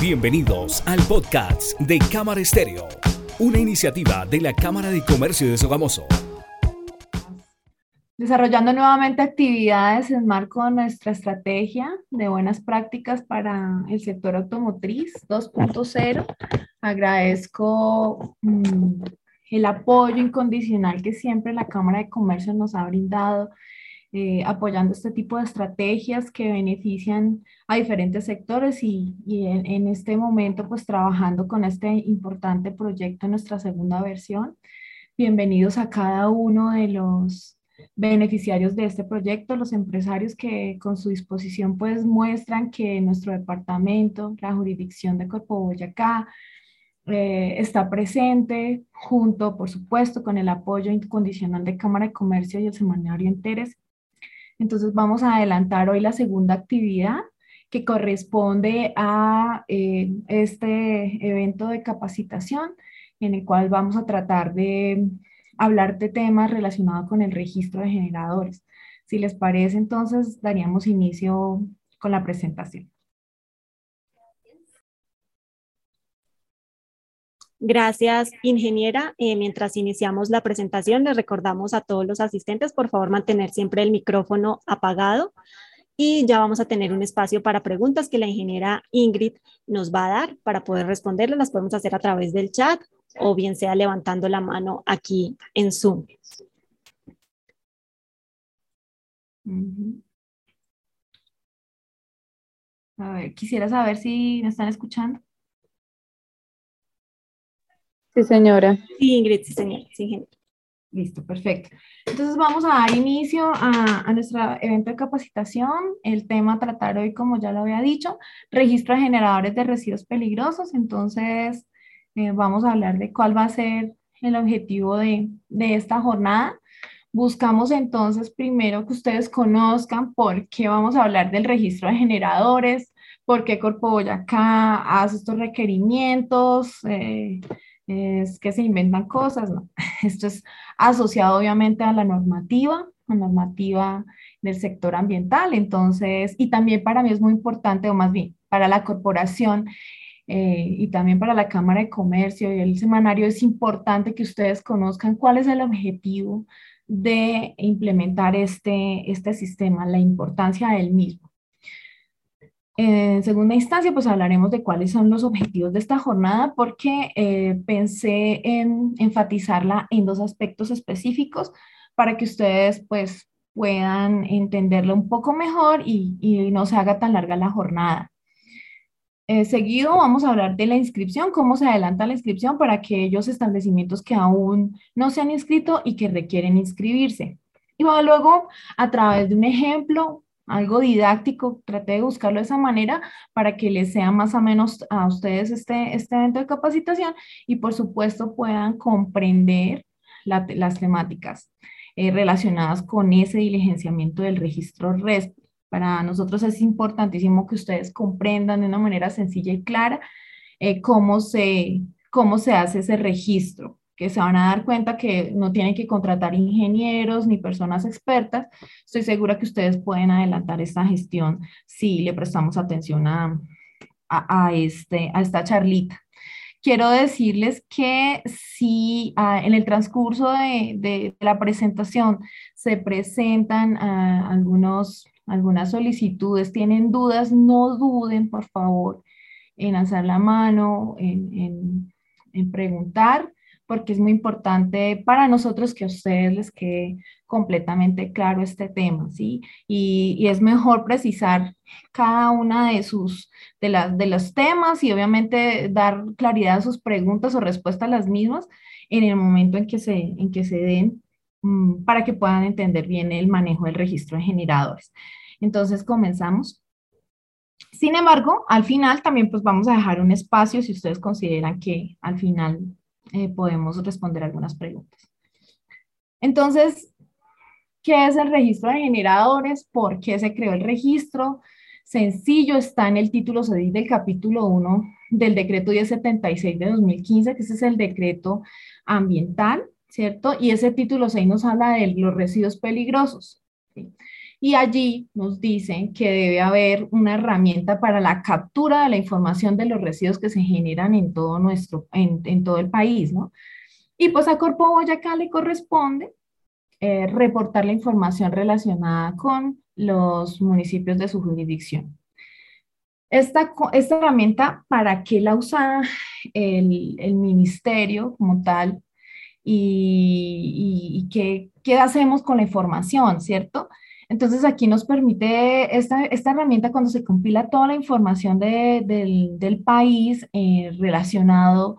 Bienvenidos al podcast de Cámara Estéreo, una iniciativa de la Cámara de Comercio de Sogamoso. Desarrollando nuevamente actividades en marco de nuestra estrategia de buenas prácticas para el sector automotriz 2.0. Agradezco mm, el apoyo incondicional que siempre la Cámara de Comercio nos ha brindado eh, apoyando este tipo de estrategias que benefician a diferentes sectores y, en, este momento pues trabajando con este importante proyecto en nuestra segunda versión. Bienvenidos a cada uno de los beneficiarios de este proyecto, los empresarios que con su disposición pues muestran que nuestro departamento, la jurisdicción de Corpo Boyacá, eh, está presente junto, por supuesto, con el apoyo incondicional de Cámara de Comercio y el Semanario Interes entonces vamos a adelantar hoy la segunda actividad que corresponde a eh, este evento de capacitación en el cual vamos a tratar de hablar de temas relacionados con el registro de generadores. Si les parece, entonces daríamos inicio con la presentación. Gracias, ingeniera. Eh, mientras iniciamos la presentación, les recordamos a todos los asistentes, por favor, mantener siempre el micrófono apagado y ya vamos a tener un espacio para preguntas que la ingeniera Ingrid nos va a dar para poder responderlas. Las podemos hacer a través del chat o bien sea levantando la mano aquí en Zoom. A ver, quisiera saber si me están escuchando. Sí, señora. Sí, Ingrid, sí, señora. Sí, Listo, perfecto. Entonces vamos a dar inicio a, nuestro evento de capacitación. El tema a tratar hoy, como ya lo había dicho, registro de generadores de residuos peligrosos. Entonces eh, vamos a hablar de cuál va a ser el objetivo de, de esta jornada. Buscamos entonces primero que ustedes conozcan por qué vamos a hablar del registro de generadores, por qué Corpo Boyacá hace estos requerimientos, eh, es que se inventan cosas, ¿no? Esto es asociado obviamente a la normativa, la normativa del sector ambiental, entonces, y también para mí es muy importante, o más bien, para la corporación eh, y también para la Cámara de Comercio y el semanario, es importante que ustedes conozcan cuál es el objetivo de implementar este, este sistema, la importancia del mismo. En segunda instancia, pues hablaremos de cuáles son los objetivos de esta jornada porque eh, pensé en enfatizarla en dos aspectos específicos para que ustedes pues puedan entenderlo un poco mejor y, y no se haga tan larga la jornada. Eh, seguido vamos a hablar de la inscripción, cómo se adelanta la inscripción para aquellos establecimientos que aún no se han inscrito y que requieren inscribirse. Y luego, a través de un ejemplo, algo didáctico, traté de buscarlo de esa manera para que les sea más o menos a ustedes este, este evento de capacitación y por supuesto puedan comprender las temáticas eh, relacionadas con ese diligenciamiento del registro RESP. Para nosotros es importantísimo que ustedes comprendan de una manera sencilla y clara eh, cómo, se, cómo se hace ese registro que se van a dar cuenta que no tienen que contratar ingenieros ni personas expertas. Estoy segura que ustedes pueden adelantar esta gestión si le prestamos atención a, a, este, a esta charlita. Quiero decirles que si ah, en el transcurso de, de, la presentación se presentan ah, algunos, algunas solicitudes, tienen dudas, no duden, por favor, en alzar la mano, en, en, en preguntar porque es muy importante para nosotros que a ustedes les quede completamente claro este tema, ¿sí? Y, es mejor precisar cada una de sus, de, las, de los temas y obviamente dar claridad a sus preguntas o respuestas a las mismas en el momento en que se, en que se den mm, para que puedan entender bien el manejo del registro de generadores. Entonces, comenzamos. Sin embargo, al final también pues vamos a dejar un espacio si ustedes consideran que al final eh, podemos responder algunas preguntas. Entonces, ¿qué es el registro de generadores? ¿Por qué se creó el registro? Sencillo, está en el título 6 del capítulo 1 del decreto 1076 de 2015, que ese es el decreto ambiental, ¿cierto? Y ese título 6 nos habla de los residuos peligrosos. Y allí nos dicen que debe haber una herramienta para la captura de la información de los residuos que se generan en todo nuestro, en, todo el país, ¿no? Y pues a Corpo Boyacá le corresponde eh, reportar la información relacionada con los municipios de su jurisdicción. Esta, esta herramienta, ¿para qué la usa el, el ministerio como tal? ¿Y, y, qué, qué, hacemos con la información, cierto? Entonces aquí nos permite esta, esta herramienta cuando se compila toda la información de, del, del, país eh, relacionado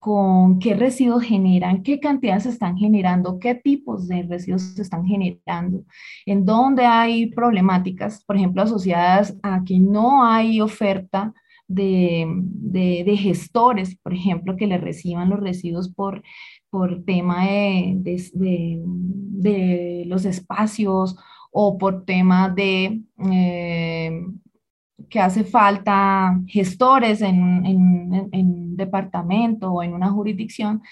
con qué residuos generan, qué cantidades se están generando, qué tipos de residuos se están generando, en dónde hay problemáticas, por ejemplo, asociadas a que no hay oferta de, de, gestores, por ejemplo, que le reciban los residuos por, por tema de, de los espacios o por tema de eh, que hace falta gestores en, en, en, departamento o en una jurisdicción,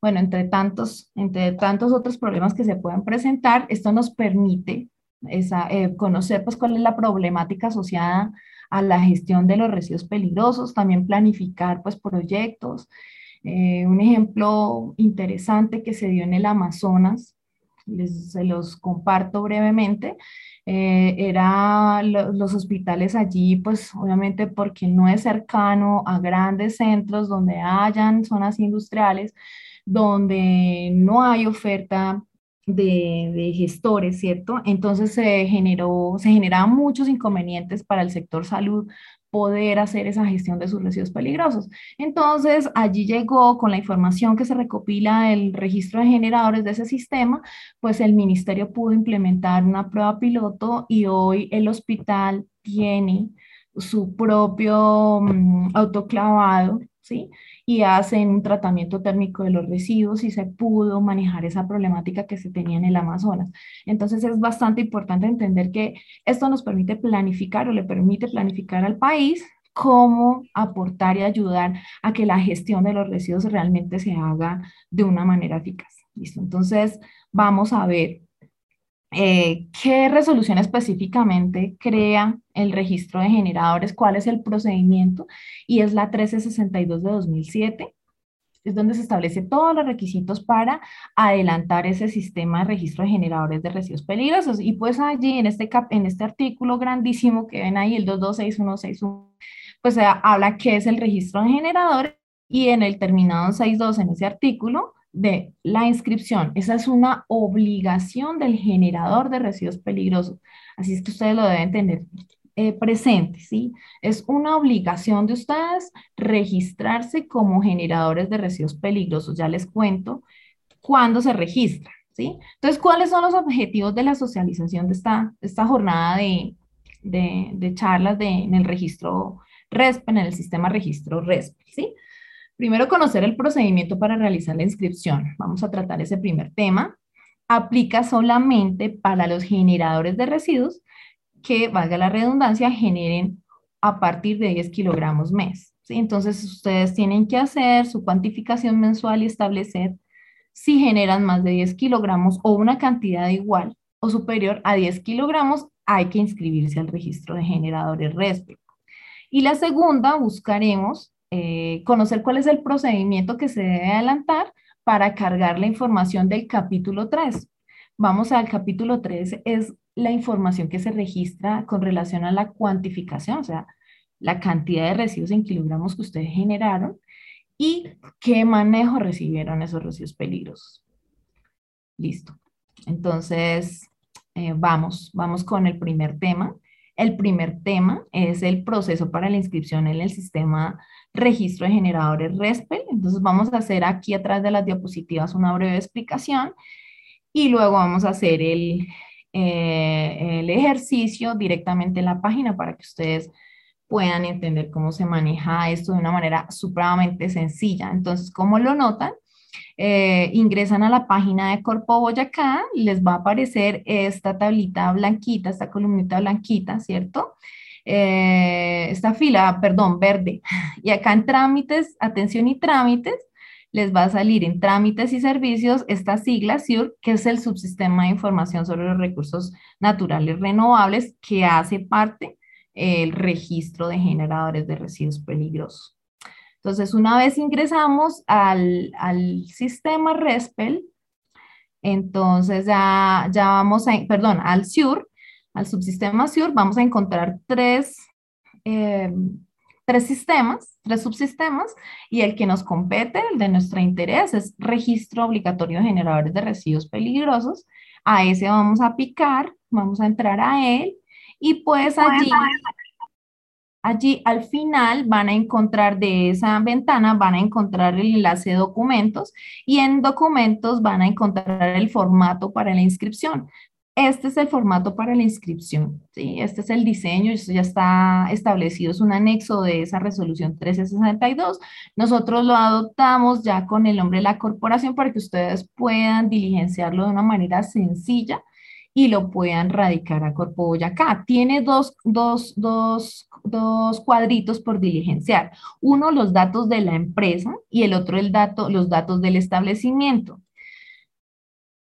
bueno, entre tantos, entre tantos otros problemas que se pueden presentar, esto nos permite esa, eh, conocer pues cuál es la problemática asociada a la gestión de los residuos peligrosos, también planificar pues proyectos. Eh, un ejemplo interesante que se dio en el Amazonas, les, se los comparto brevemente, eh, era los hospitales allí, pues obviamente porque no es cercano a grandes centros donde hayan zonas industriales, donde no hay oferta de, de, gestores, ¿cierto? Entonces se generó, se generaban muchos inconvenientes para el sector salud poder hacer esa gestión de sus residuos peligrosos. Entonces, allí llegó con la información que se recopila el registro de generadores de ese sistema, pues el ministerio pudo implementar una prueba piloto y hoy el hospital tiene su propio um, autoclavado, ¿sí? Y hacen un tratamiento térmico de los residuos y se pudo manejar esa problemática que se tenía en el Amazonas. Entonces es bastante importante entender que esto nos permite planificar o le permite planificar al país cómo aportar y ayudar a que la gestión de los residuos realmente se haga de una manera eficaz. ¿Listo? Entonces vamos a ver eh, qué resolución específicamente crea el registro de generadores, cuál es el procedimiento, y es la 1362 de 2007. Es donde se establece todos los requisitos para adelantar ese sistema de registro de generadores de residuos peligrosos. Y pues allí, en este, cap en este artículo grandísimo que ven ahí, el 226161, pues se habla qué es el registro de generadores y en el terminado 62 en ese artículo de la inscripción. Esa es una obligación del generador de residuos peligrosos. Así es que ustedes lo deben tener eh, presente, ¿sí? Es una obligación de ustedes registrarse como generadores de residuos peligrosos. Ya les cuento cuándo se registra, ¿sí? Entonces, ¿cuáles son los objetivos de la socialización de esta, esta jornada de, de, de charlas de, en el registro RESP, en el sistema registro RESP, ¿sí? Primero, conocer el procedimiento para realizar la inscripción. Vamos a tratar ese primer tema. Aplica solamente para los generadores de residuos que, valga la redundancia, generen a partir de 10 kilogramos mes. Entonces, ustedes tienen que hacer su cuantificación mensual y establecer si generan más de 10 kilogramos o una cantidad igual o superior a 10 kilogramos, hay que inscribirse al registro de generadores RESPE. Y la segunda, buscaremos eh, conocer cuál es el procedimiento que se debe adelantar para cargar la información del capítulo 3. Vamos al capítulo 3, es la información que se registra con relación a la cuantificación, o sea, la cantidad de residuos en kilogramos que ustedes generaron y qué manejo recibieron esos residuos peligrosos. Listo. Entonces, eh, vamos, vamos con el primer tema. El primer tema es el proceso para la inscripción en el sistema registro de generadores RESPEL. Entonces vamos a hacer aquí atrás de las diapositivas una breve explicación y luego vamos a hacer el, eh, el ejercicio directamente en la página para que ustedes puedan entender cómo se maneja esto de una manera supremamente sencilla. Entonces, como lo notan, eh, ingresan a la página de Corpo Boyacá, les va a aparecer esta tablita blanquita, esta columnita blanquita, ¿cierto? Eh, esta fila, perdón, verde. Y acá en trámites, atención y trámites, les va a salir en trámites y servicios esta sigla SURE, que es el subsistema de información sobre los recursos naturales renovables que hace parte el registro de generadores de residuos peligrosos. Entonces, una vez ingresamos al, al sistema RESPEL, entonces ya, ya vamos a, perdón, al SURE, al subsistema SURE, vamos a encontrar tres, eh, tres sistemas, tres subsistemas, y el que nos compete, el de nuestro interés, es registro obligatorio de generadores de residuos peligrosos. A ese vamos a picar, vamos a entrar a él, y pues allí Allí al final van a encontrar de esa ventana, van a encontrar el enlace de documentos y en documentos van a encontrar el formato para la inscripción. Este es el formato para la inscripción, ¿sí? Este es el diseño, esto ya está establecido, es un anexo de esa resolución 1362. Nosotros lo adoptamos ya con el nombre de la corporación para que ustedes puedan diligenciarlo de una manera sencilla y lo puedan radicar a Corpo Boyacá. Tiene dos, dos, dos, dos, cuadritos por diligenciar. Uno, los datos de la empresa y el otro, el dato, los datos del establecimiento.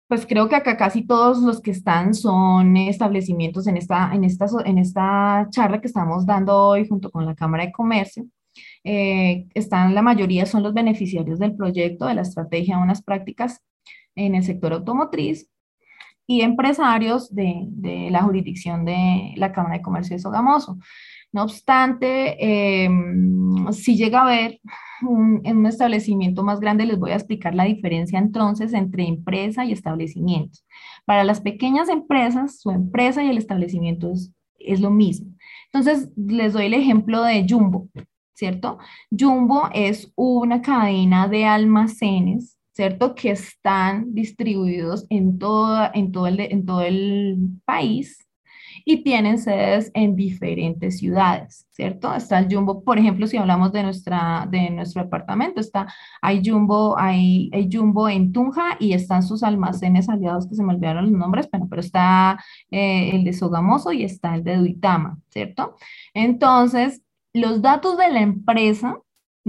Pues creo que acá casi todos los que están son establecimientos en esta, en esta, en esta charla que estamos dando hoy junto con la Cámara de Comercio. Eh, están, la mayoría son los beneficiarios del proyecto de la estrategia unas prácticas en el sector automotriz y empresarios de, de, la jurisdicción de la Cámara de Comercio de Sogamoso. No obstante, em, si llega a haber un, en un establecimiento más grande, les voy a explicar la diferencia entonces entre empresa y establecimiento. Para las pequeñas empresas, su empresa y el establecimiento es, es lo mismo. Entonces, les doy el ejemplo de Jumbo, ¿cierto? Jumbo es una cadena de almacenes ¿cierto? Que están distribuidos en, toda, en, todo el, en todo el país y tienen sedes en diferentes ciudades, ¿cierto? Está el Jumbo, por ejemplo, si hablamos de, nuestra, de nuestro departamento, está, hay Jumbo, hay, hay Jumbo en Tunja y están sus almacenes aliados que se me olvidaron los nombres, pero, pero está eh, el de Sogamoso y está el de Duitama, ¿cierto? Entonces, los datos de la empresa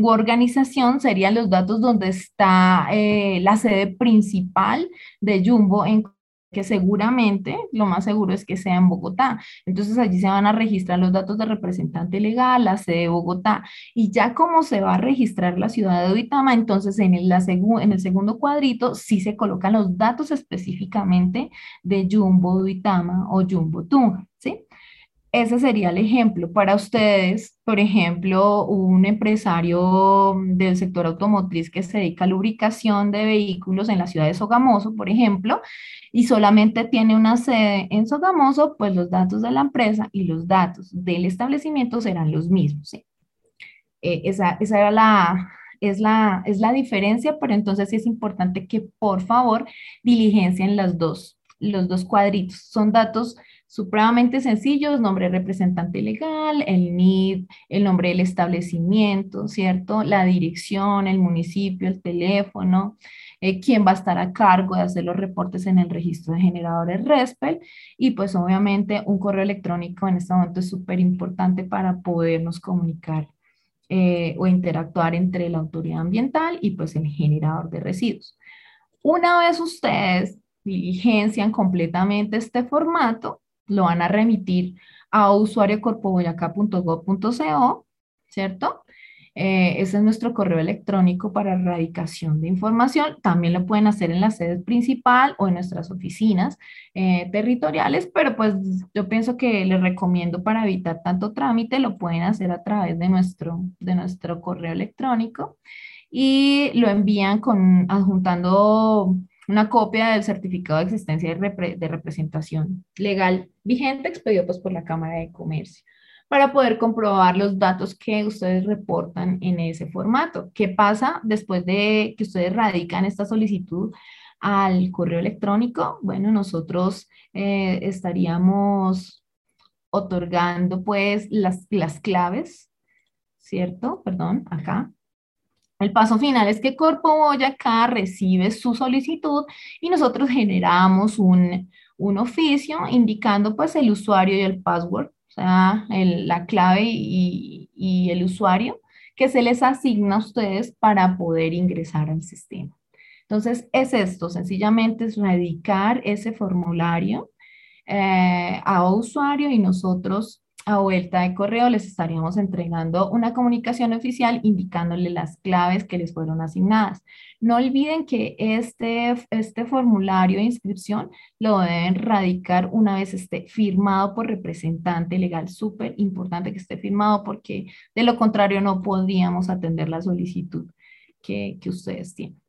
organización serían los datos donde está eh, la sede principal de Jumbo, en que seguramente lo más seguro es que sea en Bogotá. Entonces allí se van a registrar los datos de representante legal, la sede de Bogotá. Y ya como se va a registrar la ciudad de Uitama, entonces en el, segundo cuadrito sí se colocan los datos específicamente de Jumbo Uitama o Jumbo Tunja, ¿sí? Ese sería el ejemplo para ustedes, por ejemplo, un empresario del sector automotriz que se dedica a lubricación de vehículos en la ciudad de Sogamoso, por ejemplo, y solamente tiene una sede en Sogamoso, pues los datos de la empresa y los datos del establecimiento serán los mismos. ¿sí? Eh, esa, esa era la, es la, es la diferencia, pero entonces sí es importante que por favor diligencien las dos, los dos cuadritos. Son datos supremamente sencillos, nombre representante legal, el NID, el nombre del establecimiento, ¿cierto? La dirección, el municipio, el teléfono, eh, quién va a estar a cargo de hacer los reportes en el registro de generadores RESPEL y pues obviamente un correo electrónico en este momento es súper importante para podernos comunicar eh, o interactuar entre la autoridad ambiental y pues el generador de residuos. Una vez ustedes diligencian completamente este formato, lo van a remitir a usuariocorpoboyacá.gov.co, ¿cierto? Eh, ese es nuestro correo electrónico para erradicación de información. También lo pueden hacer en la sede principal o en nuestras oficinas eh, territoriales, pero pues yo pienso que les recomiendo para evitar tanto trámite, lo pueden hacer a través de nuestro, de nuestro correo electrónico y lo envían con adjuntando una copia del certificado de existencia de, representación legal vigente expedido pues, por la Cámara de Comercio para poder comprobar los datos que ustedes reportan en ese formato. ¿Qué pasa después de que ustedes radican esta solicitud al correo electrónico? Bueno, nosotros eh, estaríamos otorgando pues las, las claves, ¿cierto? Perdón, acá, el paso final es que Corpo Boyacá recibe su solicitud y nosotros generamos un, oficio indicando pues el usuario y el password, o sea, la clave y, el usuario que se les asigna a ustedes para poder ingresar al sistema. Entonces, es esto, sencillamente es dedicar ese formulario eh, a usuario y nosotros a vuelta de correo les estaríamos entregando una comunicación oficial indicándole las claves que les fueron asignadas. No olviden que este, este formulario de inscripción lo deben radicar una vez esté firmado por representante legal. Súper importante que esté firmado porque de lo contrario no podríamos atender la solicitud que, que ustedes tienen.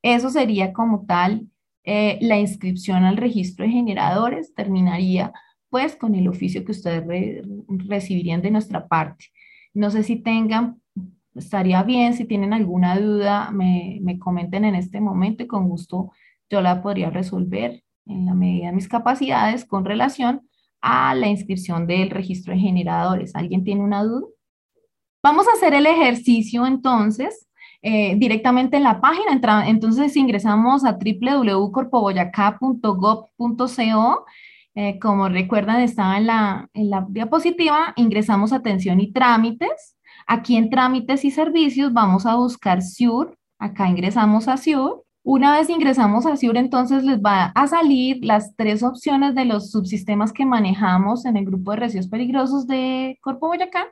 Eso sería como tal eh, la inscripción al registro de generadores. Terminaría pues con el oficio que ustedes recibirían de nuestra parte. No sé si tengan, estaría bien, si tienen alguna duda, me, me comenten en este momento y con gusto yo la podría resolver en la medida de mis capacidades con relación a la inscripción del registro de generadores. ¿Alguien tiene una duda? Vamos a hacer el ejercicio entonces eh, directamente en la página. Entonces ingresamos a www.corpoboyacá.gov.co eh, como recuerdan, estaba en la, en la diapositiva, ingresamos atención y trámites. Aquí en trámites y servicios vamos a buscar SIUR. Acá ingresamos a SIUR. Una vez ingresamos a SIUR, entonces les va a salir las tres opciones de los subsistemas que manejamos en el grupo de residuos peligrosos de Corpo Boyacá.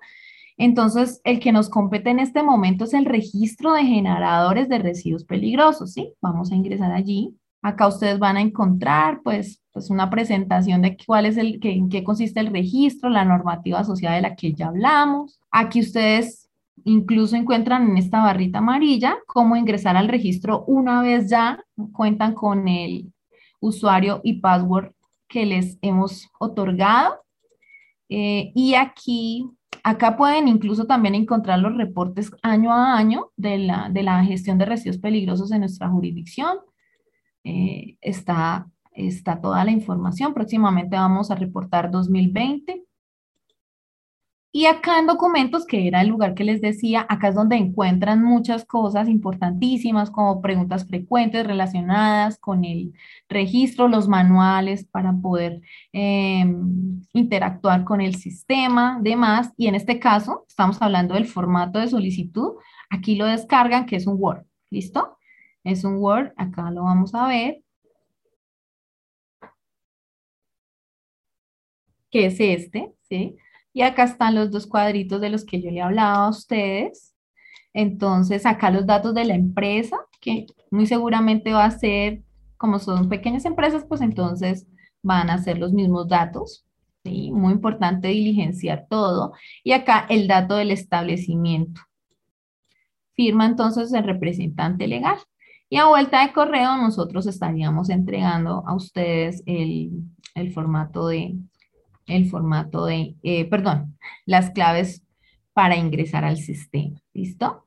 Entonces, el que nos compete en este momento es el registro de generadores de residuos peligrosos, ¿sí? Vamos a ingresar allí. Acá ustedes van a encontrar, pues, pues una presentación de cuál es el, que, en qué consiste el registro, la normativa asociada de la que ya hablamos. Aquí ustedes incluso encuentran en esta barrita amarilla cómo ingresar al registro una vez ya cuentan con el usuario y password que les hemos otorgado. Eh, y aquí, acá pueden incluso también encontrar los reportes año a año de la, de la gestión de residuos peligrosos en nuestra jurisdicción eh, está, está toda la información. Próximamente vamos a reportar 2020. Y acá en documentos, que era el lugar que les decía, acá es donde encuentran muchas cosas importantísimas como preguntas frecuentes relacionadas con el registro, los manuales para poder em, interactuar con el sistema, demás. Y en este caso, estamos hablando del formato de solicitud. Aquí lo descargan, que es un Word. ¿Listo? Es un Word, acá lo vamos a ver. Que es este, ¿sí? Y acá están los dos cuadritos de los que yo le hablaba a ustedes. Entonces, acá los datos de la empresa, que muy seguramente va a ser, como son pequeñas empresas, pues entonces van a ser los mismos datos. ¿sí? Muy importante diligenciar todo. Y acá el dato del establecimiento. Firma entonces el representante legal. Y a vuelta de correo nosotros estaríamos entregando a ustedes el, formato de, el formato de, eh, perdón, las claves para ingresar al sistema. ¿Listo?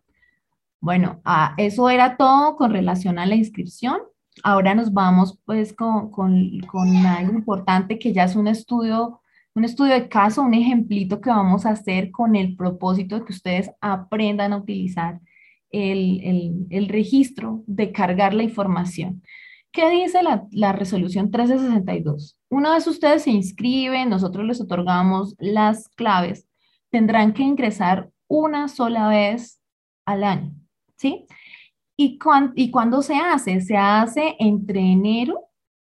Bueno, ah, eso era todo con relación a la inscripción. Ahora nos vamos pues con, con, con, algo importante que ya es un estudio, un estudio de caso, un ejemplito que vamos a hacer con el propósito de que ustedes aprendan a utilizar el, registro de cargar la información. ¿Qué dice la, la, resolución 1362? Una vez ustedes se inscriben, nosotros les otorgamos las claves, tendrán que ingresar una sola vez al año, ¿sí? ¿Y, ¿Y cuándo se hace? Se hace entre enero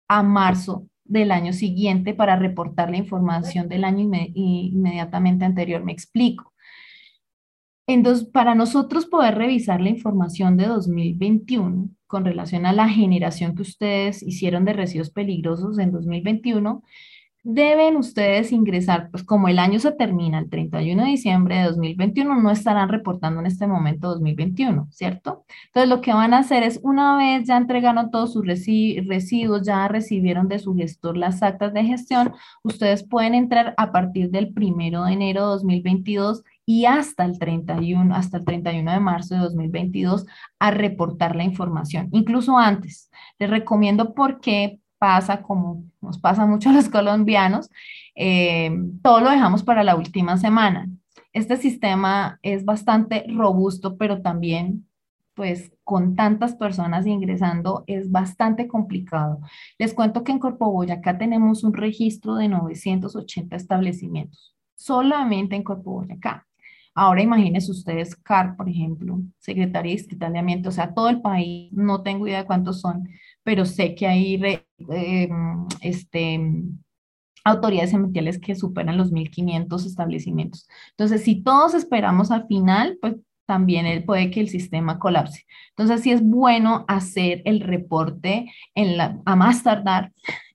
a marzo del año siguiente para reportar la información del año inmediatamente anterior. Me explico. Entonces, para nosotros poder revisar la información de 2021 con relación a la generación que ustedes hicieron de residuos peligrosos en 2021, deben ustedes ingresar, pues como el año se termina el 31 de diciembre de 2021, no estarán reportando en este momento 2021, ¿cierto? Entonces lo que van a hacer es, una vez ya entregaron todos sus residuos, ya recibieron de su gestor las actas de gestión, ustedes pueden entrar a partir del 1 de enero de 2022 y hasta el 31, hasta el 31 de marzo de 2022 a reportar la información, incluso antes. Les recomiendo porque pasa como nos pasa mucho a los colombianos, eh, todo lo dejamos para la última semana. Este sistema es bastante robusto, pero también pues con tantas personas ingresando es bastante complicado. Les cuento que en Corpo Boyacá tenemos un registro de 980 establecimientos, solamente en Corpo Boyacá. Ahora imagínense ustedes CAR, por ejemplo, Secretaría Distrital de Ambiente, o sea, todo el país, no tengo idea de cuántos son, pero sé que hay eh, este, autoridades ambientales que superan los 1.500 establecimientos. Entonces, si todos esperamos al final, pues también puede que el sistema colapse. Entonces, sí es bueno hacer el reporte en la, a más tardar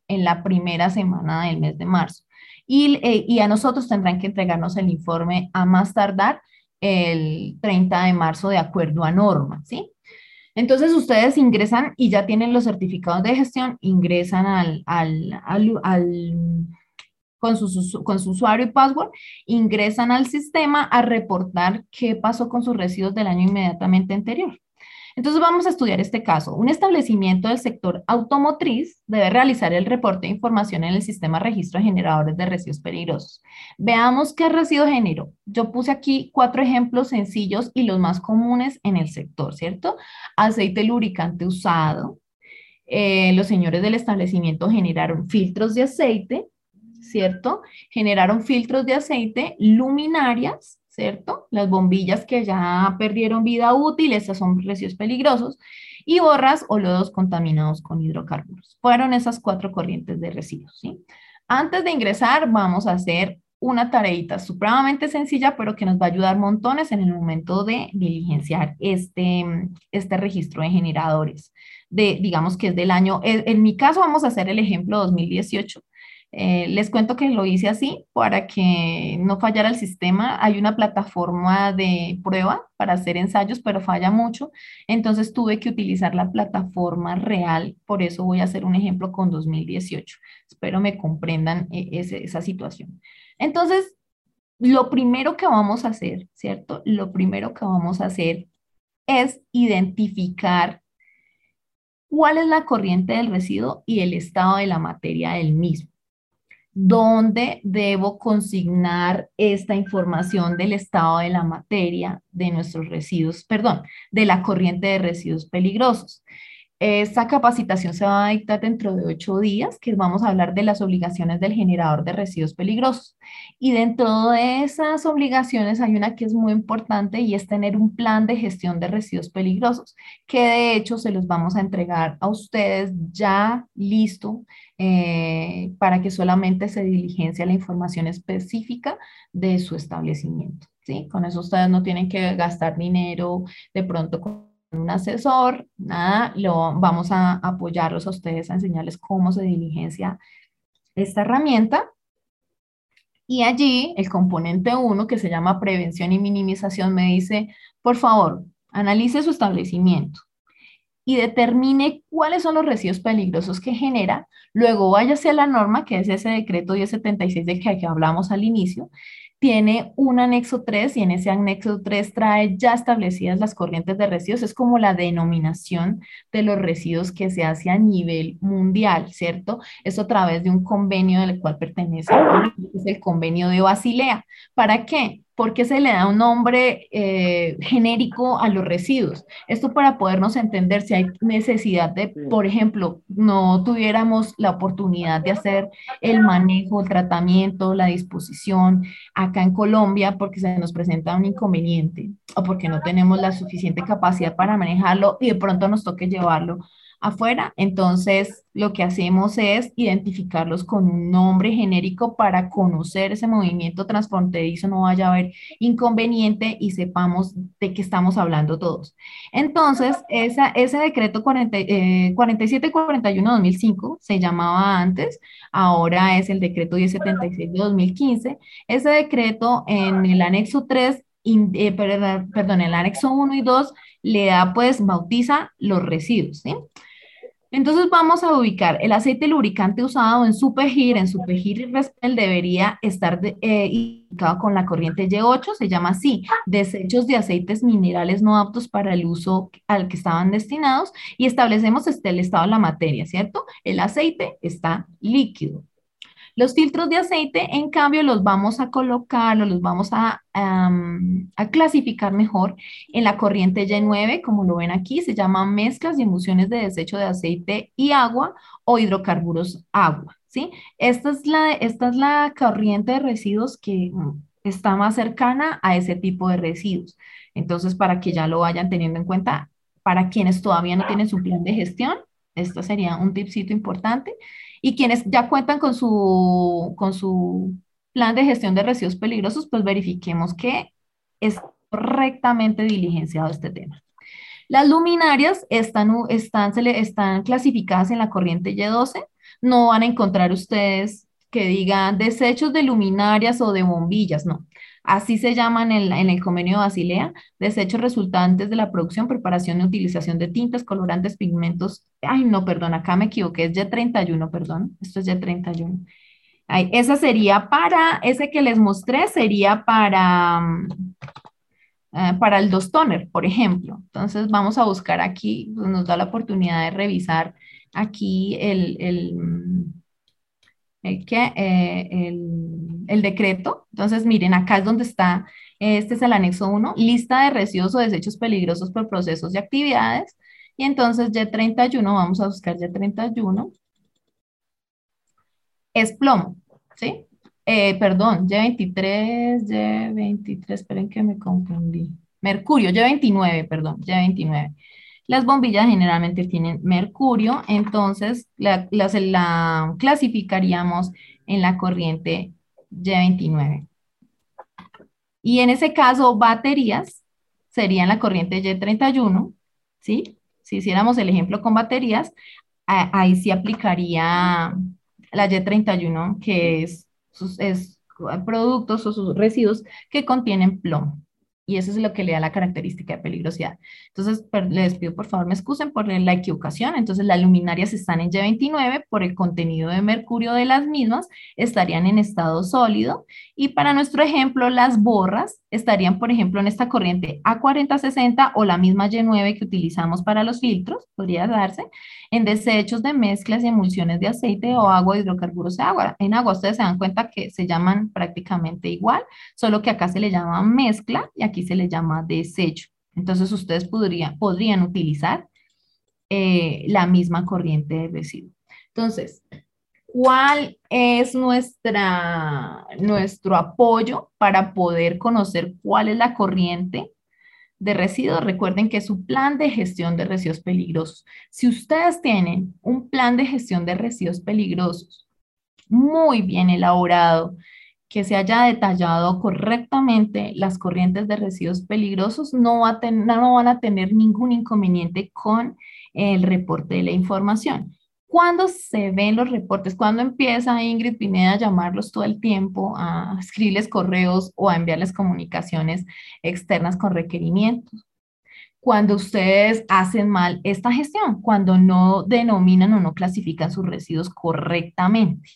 en la primera semana del mes de marzo. Y, eh, y, a nosotros tendrán que entregarnos el informe a más tardar el 30 de marzo de acuerdo a norma, ¿sí? Entonces ustedes ingresan y ya tienen los certificados de gestión, ingresan al, con su usuario y password, ingresan al sistema a reportar qué pasó con sus residuos del año inmediatamente anterior. Entonces vamos a estudiar este caso. Un establecimiento del sector automotriz debe realizar el reporte de información en el sistema registro de generadores de residuos peligrosos. Veamos qué residuo generó. Yo puse aquí cuatro ejemplos sencillos y los más comunes en el sector, ¿cierto? Aceite lubricante usado. Eh, los señores del establecimiento generaron filtros de aceite, ¿cierto? Generaron filtros de aceite, luminarias, ¿cierto? Las bombillas que ya perdieron vida útil, esas son residuos peligrosos, y borras o lodos contaminados con hidrocarburos. Fueron esas cuatro corrientes de residuos, ¿sí? Antes de ingresar, vamos a hacer una tareita supremamente sencilla, pero que nos va a ayudar montones en el momento de diligenciar este, este registro de generadores. De, digamos que es del año, en mi caso vamos a hacer el ejemplo 2018, eh, les cuento que lo hice así para que no fallara el sistema. Hay una plataforma de prueba para hacer ensayos, pero falla mucho. Entonces tuve que utilizar la plataforma real. Por eso voy a hacer un ejemplo con 2018. Espero me comprendan eh, esa situación. Entonces, lo primero que vamos a hacer, ¿cierto? Lo primero que vamos a hacer es identificar cuál es la corriente del residuo y el estado de la materia del mismo dónde debo consignar esta información del estado de la materia de nuestros residuos, perdón, de la corriente de residuos peligrosos. Esta capacitación se va a dictar dentro de ocho días, que vamos a hablar de las obligaciones del generador de residuos peligrosos. Y dentro de esas obligaciones hay una que es muy importante y es tener un plan de gestión de residuos peligrosos, que de hecho se los vamos a entregar a ustedes ya listo eh, para que solamente se diligencia la información específica de su establecimiento. ¿sí? Con eso ustedes no tienen que gastar dinero de pronto con un asesor, nada, lo, vamos a apoyarlos a ustedes a enseñarles cómo se diligencia esta herramienta. Y allí el componente 1, que se llama prevención y minimización, me dice, por favor, analice su establecimiento y determine cuáles son los residuos peligrosos que genera, luego váyase a la norma, que es ese decreto 1076 del que hablamos al inicio, tiene un anexo 3 y en ese anexo 3 trae ya establecidas las corrientes de residuos. Es como la denominación de los residuos que se hace a nivel mundial, ¿cierto? Es a través de un convenio del cual pertenece, es el convenio de Basilea. ¿Para qué? Porque se le da un nombre eh, genérico a los residuos. Esto para podernos entender si hay necesidad de, por ejemplo, no tuviéramos la oportunidad de hacer el manejo, el tratamiento, la disposición acá en Colombia porque se nos presenta un inconveniente o porque no tenemos la suficiente capacidad para manejarlo y de pronto nos toque llevarlo afuera. Entonces, lo que hacemos es identificarlos con un nombre genérico para conocer ese movimiento transfronterizo, no vaya a haber inconveniente y sepamos de qué estamos hablando todos. Entonces, ese decreto 40, eh, 4741-2005 se llamaba antes, ahora es el decreto 1076 de 2015. Ese decreto en el anexo 3 eh, perdón, el anexo 1 y 2 le da, pues, bautiza los residuos, ¿sí? Entonces vamos a ubicar el aceite lubricante usado en Supergir, en Supergir y Respel debería estar eh, indicado con la corriente Y8, se llama así, desechos de aceites minerales no aptos para el uso al que estaban destinados y establecemos este, el estado de la materia, ¿cierto? El aceite está líquido. Los filtros de aceite, en cambio, los vamos a colocar los vamos a, a, clasificar mejor en la corriente Y9, como lo ven aquí, se llaman mezclas y emulsiones de desecho de aceite y agua o hidrocarburos agua, ¿sí? Esta es la, esta es la corriente de residuos que está más cercana a ese tipo de residuos. Entonces, para que ya lo vayan teniendo en cuenta, para quienes todavía no tienen su plan de gestión, esto sería un tipcito importante. Y quienes ya cuentan con su, con su plan de gestión de residuos peligrosos, pues verifiquemos que es correctamente diligenciado este tema. Las luminarias están, están, están clasificadas en la corriente Y12. No van a encontrar ustedes que digan desechos de luminarias o de bombillas, no. Así se llaman en, en, el convenio de Basilea, desechos resultantes de la producción, preparación y utilización de tintas, colorantes, pigmentos. Ay, no, perdón, acá me equivoqué, es Y31, perdón, esto es Y31. Ay, esa sería para, ese que les mostré sería para, mm, eh, para el dos toner, por ejemplo. Entonces vamos a buscar aquí, pues, nos da la oportunidad de revisar aquí el, el, el, eh, el, decreto. Entonces miren, acá es donde está, este es el anexo 1, lista de residuos o desechos peligrosos por procesos y actividades. Y entonces Y31, vamos a buscar Y31, es plomo, ¿sí? Eh, perdón, Y23, Y23, esperen que me confundí. Mercurio, Y29, perdón, Y29. Las bombillas generalmente tienen mercurio, entonces la, la clasificaríamos en la corriente Y29. Y en ese caso, baterías serían la corriente Y31, ¿sí? Si hiciéramos el ejemplo con baterías, ahí sí aplicaría la Y31, que es es productos o sus residuos que contienen plomo. Y eso es lo que le da la característica de peligrosidad. Entonces, les pido por favor me excusen por la equivocación. Entonces, las luminarias están en Y29 por el contenido de mercurio de las mismas, estarían en estado sólido. Y para nuestro ejemplo, las borras estarían, por ejemplo, en esta corriente A4060 o la misma Y9 que utilizamos para los filtros, podría darse, en desechos de mezclas y emulsiones de aceite o agua, hidrocarburos de agua. En agua ustedes se dan cuenta que se llaman prácticamente igual, solo que acá se le llama mezcla y aquí se le llama desecho. Entonces ustedes podrían, podrían utilizar eh, la misma corriente de residuo. Entonces, ¿Cuál es nuestra, nuestro apoyo para poder conocer cuál es la corriente de residuos? Recuerden que es un plan de gestión de residuos peligrosos. Si ustedes tienen un plan de gestión de residuos peligrosos muy bien elaborado, que se haya detallado correctamente las corrientes de residuos peligrosos, no, va no van a tener ningún inconveniente con el reporte de la información. ¿Cuándo se ven los reportes? ¿Cuándo empieza Ingrid Pineda a llamarlos todo el tiempo, a escribirles correos o a enviarles comunicaciones externas con requerimientos? Cuando ustedes hacen mal esta gestión, cuando no denominan o no clasifican sus residuos correctamente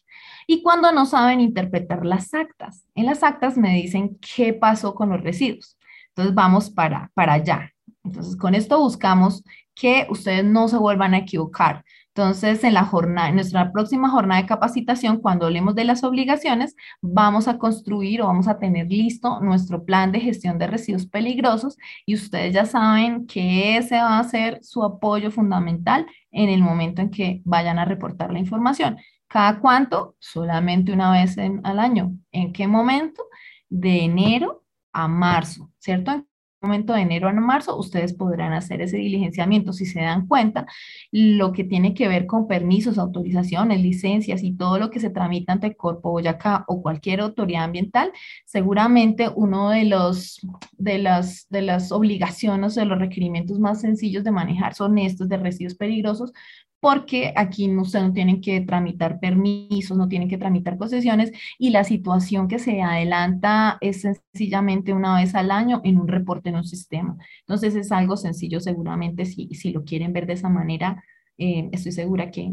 y cuando no saben interpretar las actas. En las actas me dicen qué pasó con los residuos. Entonces vamos para, para allá. Entonces con esto buscamos que ustedes no se vuelvan a equivocar. Entonces, en la jornada, en nuestra próxima jornada de capacitación, cuando hablemos de las obligaciones, vamos a construir o vamos a tener listo nuestro plan de gestión de residuos peligrosos y ustedes ya saben que ese va a ser su apoyo fundamental en el momento en que vayan a reportar la información. ¿Cada cuánto? Solamente una vez al año. ¿En qué momento? De enero a marzo, ¿cierto? Momento de enero a marzo, ustedes podrán hacer ese diligenciamiento. Si se dan cuenta, lo que tiene que ver con permisos, autorizaciones, licencias y todo lo que se tramita ante Corpo Boyacá o cualquier autoridad ambiental, seguramente uno de los de las de las obligaciones de los requerimientos más sencillos de manejar son estos de residuos peligrosos, porque aquí ustedes no tienen que tramitar permisos, no tienen que tramitar concesiones y la situación que se adelanta es sencillamente una vez al año en un reporte en un sistema. Entonces es algo sencillo seguramente si, si lo quieren ver de esa manera, eh, estoy segura que,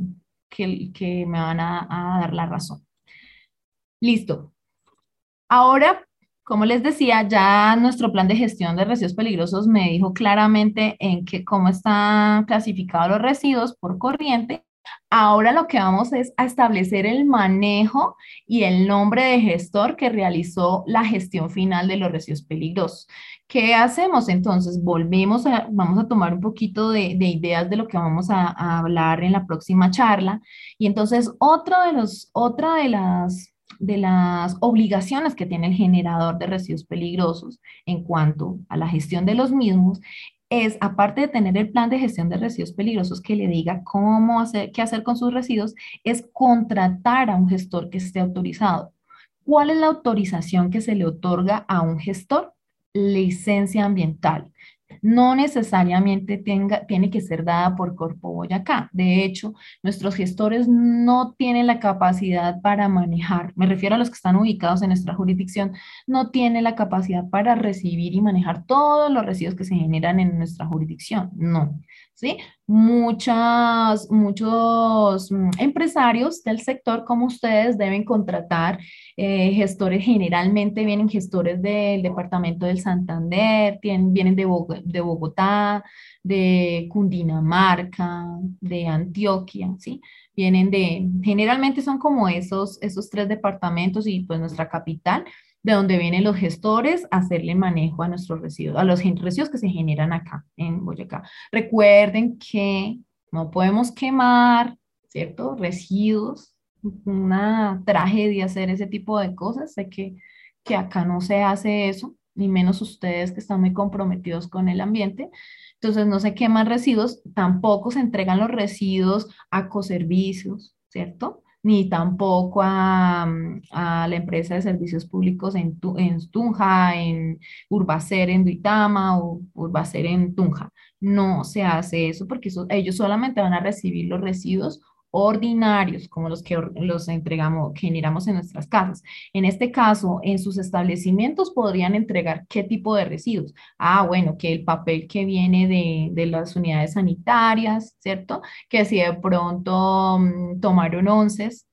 que, me van a, a dar la razón. Listo. Ahora como les decía, ya nuestro plan de gestión de residuos peligrosos me dijo claramente en que cómo están clasificados los residuos por corriente. Ahora lo que vamos es a establecer el manejo y el nombre de gestor que realizó la gestión final de los residuos peligrosos. ¿Qué hacemos entonces? Volvemos a, vamos a tomar un poquito de, de ideas de lo que vamos a, a, hablar en la próxima charla. Y entonces, otro de los, otra de las de las obligaciones que tiene el generador de residuos peligrosos en cuanto a la gestión de los mismos es, aparte de tener el plan de gestión de residuos peligrosos que le diga cómo hacer, qué hacer con sus residuos, es contratar a un gestor que esté autorizado. ¿Cuál es la autorización que se le otorga a un gestor? Licencia ambiental no necesariamente tenga, tiene que ser dada por Corpo Boyacá. De hecho, nuestros gestores no tienen la capacidad para manejar, me refiero a los que están ubicados en nuestra jurisdicción, no tienen la capacidad para recibir y manejar todos los residuos que se generan en nuestra jurisdicción. No. ¿sí? Muchas, muchos mm, empresarios del sector como ustedes deben contratar eh, gestores, generalmente vienen gestores del departamento del Santander, tienen, vienen de, de Bogotá, de Cundinamarca, de Antioquia, ¿sí? Vienen de, generalmente son como esos, esos tres departamentos y pues nuestra capital, de donde vienen los gestores a hacerle manejo a nuestros residuos, a los residuos que se generan acá en Boyacá. Recuerden que no podemos quemar, ¿cierto? Residuos, una tragedia hacer ese tipo de cosas. Sé que, que acá no se hace eso, ni menos ustedes que están muy comprometidos con el ambiente. Entonces no se queman residuos, tampoco se entregan los residuos a coservicios, ¿cierto? Ni tampoco a, la empresa de servicios públicos en, en Tunja, en Urbacer en Duitama o Urbacer en Tunja. No se hace eso porque ellos solamente van a recibir los residuos ordinarios, como los que los entregamos, generamos en nuestras casas. En este caso, en sus establecimientos podrían entregar qué tipo de residuos. Ah, bueno, que el papel que viene de, de las unidades sanitarias, ¿cierto? Que si de pronto mm, tomaron onces,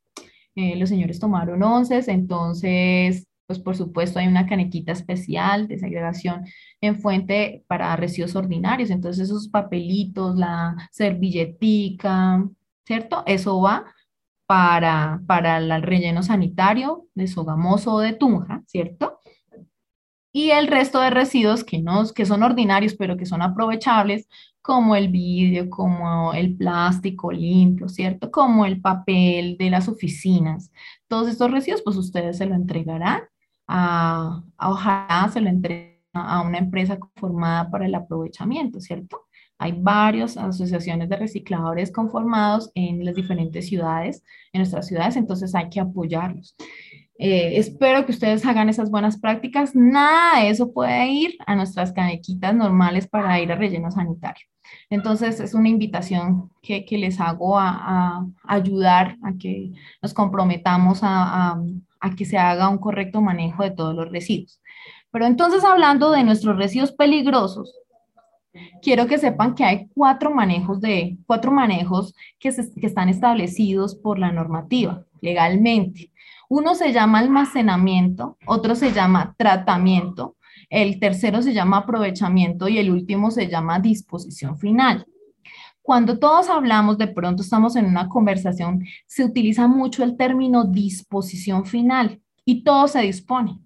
eh, los señores tomaron onces, entonces pues por supuesto hay una canequita especial de segregación en fuente para residuos ordinarios, entonces esos papelitos, la servilletica, ¿cierto? Eso va para, para el relleno sanitario de Sogamoso o de Tunja, ¿cierto? Y el resto de residuos que, no, que son ordinarios, pero que son aprovechables, como el vidrio, como el plástico limpio, ¿cierto? Como el papel de las oficinas. Todos estos residuos, pues ustedes se lo entregarán a, ojalá se lo a una empresa conformada para el aprovechamiento, ¿cierto? Hay varias asociaciones de recicladores conformados en las diferentes ciudades, en nuestras ciudades, entonces hay que apoyarlos. Eh, espero que ustedes hagan esas buenas prácticas. Nada de eso puede ir a nuestras canequitas normales para ir a relleno sanitario. Entonces, es una invitación que, les hago a, ayudar a que nos comprometamos a que se haga un correcto manejo de todos los residuos. Pero entonces, hablando de nuestros residuos peligrosos, quiero que sepan que hay cuatro manejos, de, cuatro manejos que, que están establecidos por la normativa legalmente. Uno se llama almacenamiento, otro se llama tratamiento, el tercero se llama aprovechamiento y el último se llama disposición final. Cuando todos hablamos, de pronto estamos en una conversación, se utiliza mucho el término disposición final y todo se dispone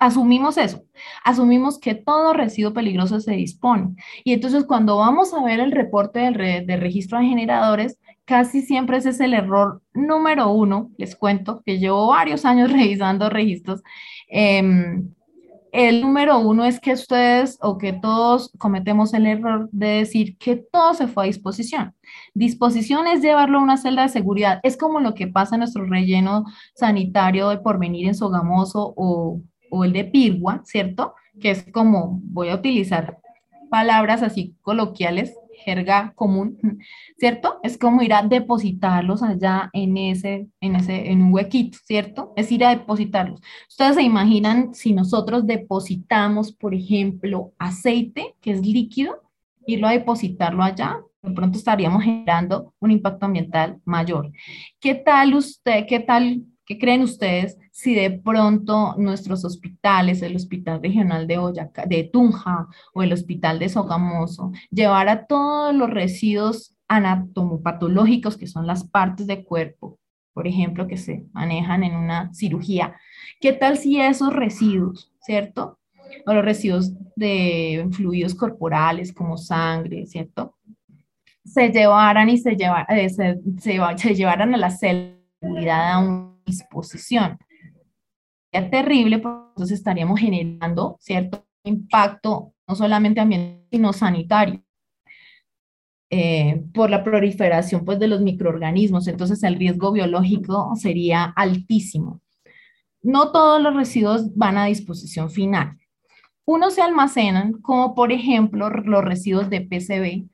asumimos eso, asumimos que todo residuo peligroso se dispone. Y entonces cuando vamos a ver el reporte del de registro de generadores, casi siempre ese es el error número uno, les cuento, que llevo varios años revisando registros. Em, el número uno es que ustedes o que todos cometemos el error de decir que todo se fue a disposición. Disposición es llevarlo a una celda de seguridad. Es como lo que pasa en nuestro relleno sanitario de porvenir en Sogamoso o o el de pirgua, ¿cierto? Que es como, voy a utilizar palabras así coloquiales, jerga común, ¿cierto? Es como ir a depositarlos allá en ese, en ese, en un huequito, ¿cierto? Es ir a depositarlos. Ustedes se imaginan si nosotros depositamos, por ejemplo, aceite, que es líquido, irlo a depositarlo allá, de pronto estaríamos generando un impacto ambiental mayor. ¿Qué tal usted, qué tal ¿Qué creen ustedes si de pronto nuestros hospitales, el Hospital Regional de Boyacá, de Tunja o el Hospital de Sogamoso, llevara todos los residuos anatomopatológicos, que son las partes de cuerpo, por ejemplo, que se manejan en una cirugía? ¿Qué tal si esos residuos, ¿cierto? O los residuos de fluidos corporales como sangre, ¿cierto? Se llevaran y se, llevar, eh, se, llevaran a la seguridad a un disposición. Sería terrible, porque entonces estaríamos generando cierto impacto, no solamente ambiental, sino sanitario. Eh, por la proliferación pues, de los microorganismos, entonces el riesgo biológico sería altísimo. No todos los residuos van a disposición final. Unos se almacenan, como por ejemplo los residuos de PCB.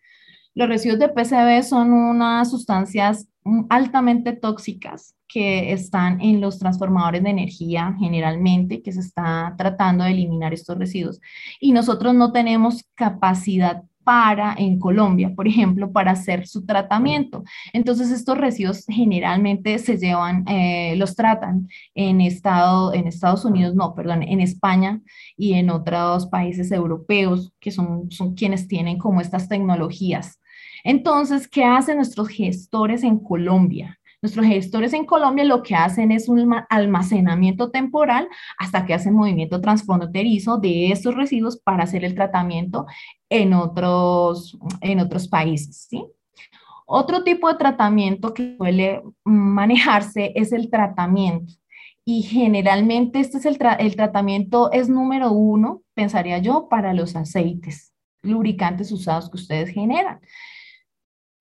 Los residuos de PCB son unas sustancias altamente tóxicas que están en los transformadores de energía generalmente, que se está tratando de eliminar estos residuos. Y nosotros no tenemos capacidad para en Colombia, por ejemplo, para hacer su tratamiento. Entonces, estos residuos generalmente se llevan, eh, los tratan en, estado, en Estados Unidos, no, perdón, en España y en otros países europeos, que son, son quienes tienen como estas tecnologías. Entonces, ¿qué hacen nuestros gestores en Colombia? Nuestros gestores en Colombia lo que hacen es un almacenamiento temporal hasta que hacen movimiento transfronterizo de estos residuos para hacer el tratamiento en otros, en otros países. ¿sí? Otro tipo de tratamiento que suele manejarse es el tratamiento. Y generalmente este es el, el tratamiento es número uno, pensaría yo, para los aceites lubricantes usados que ustedes generan.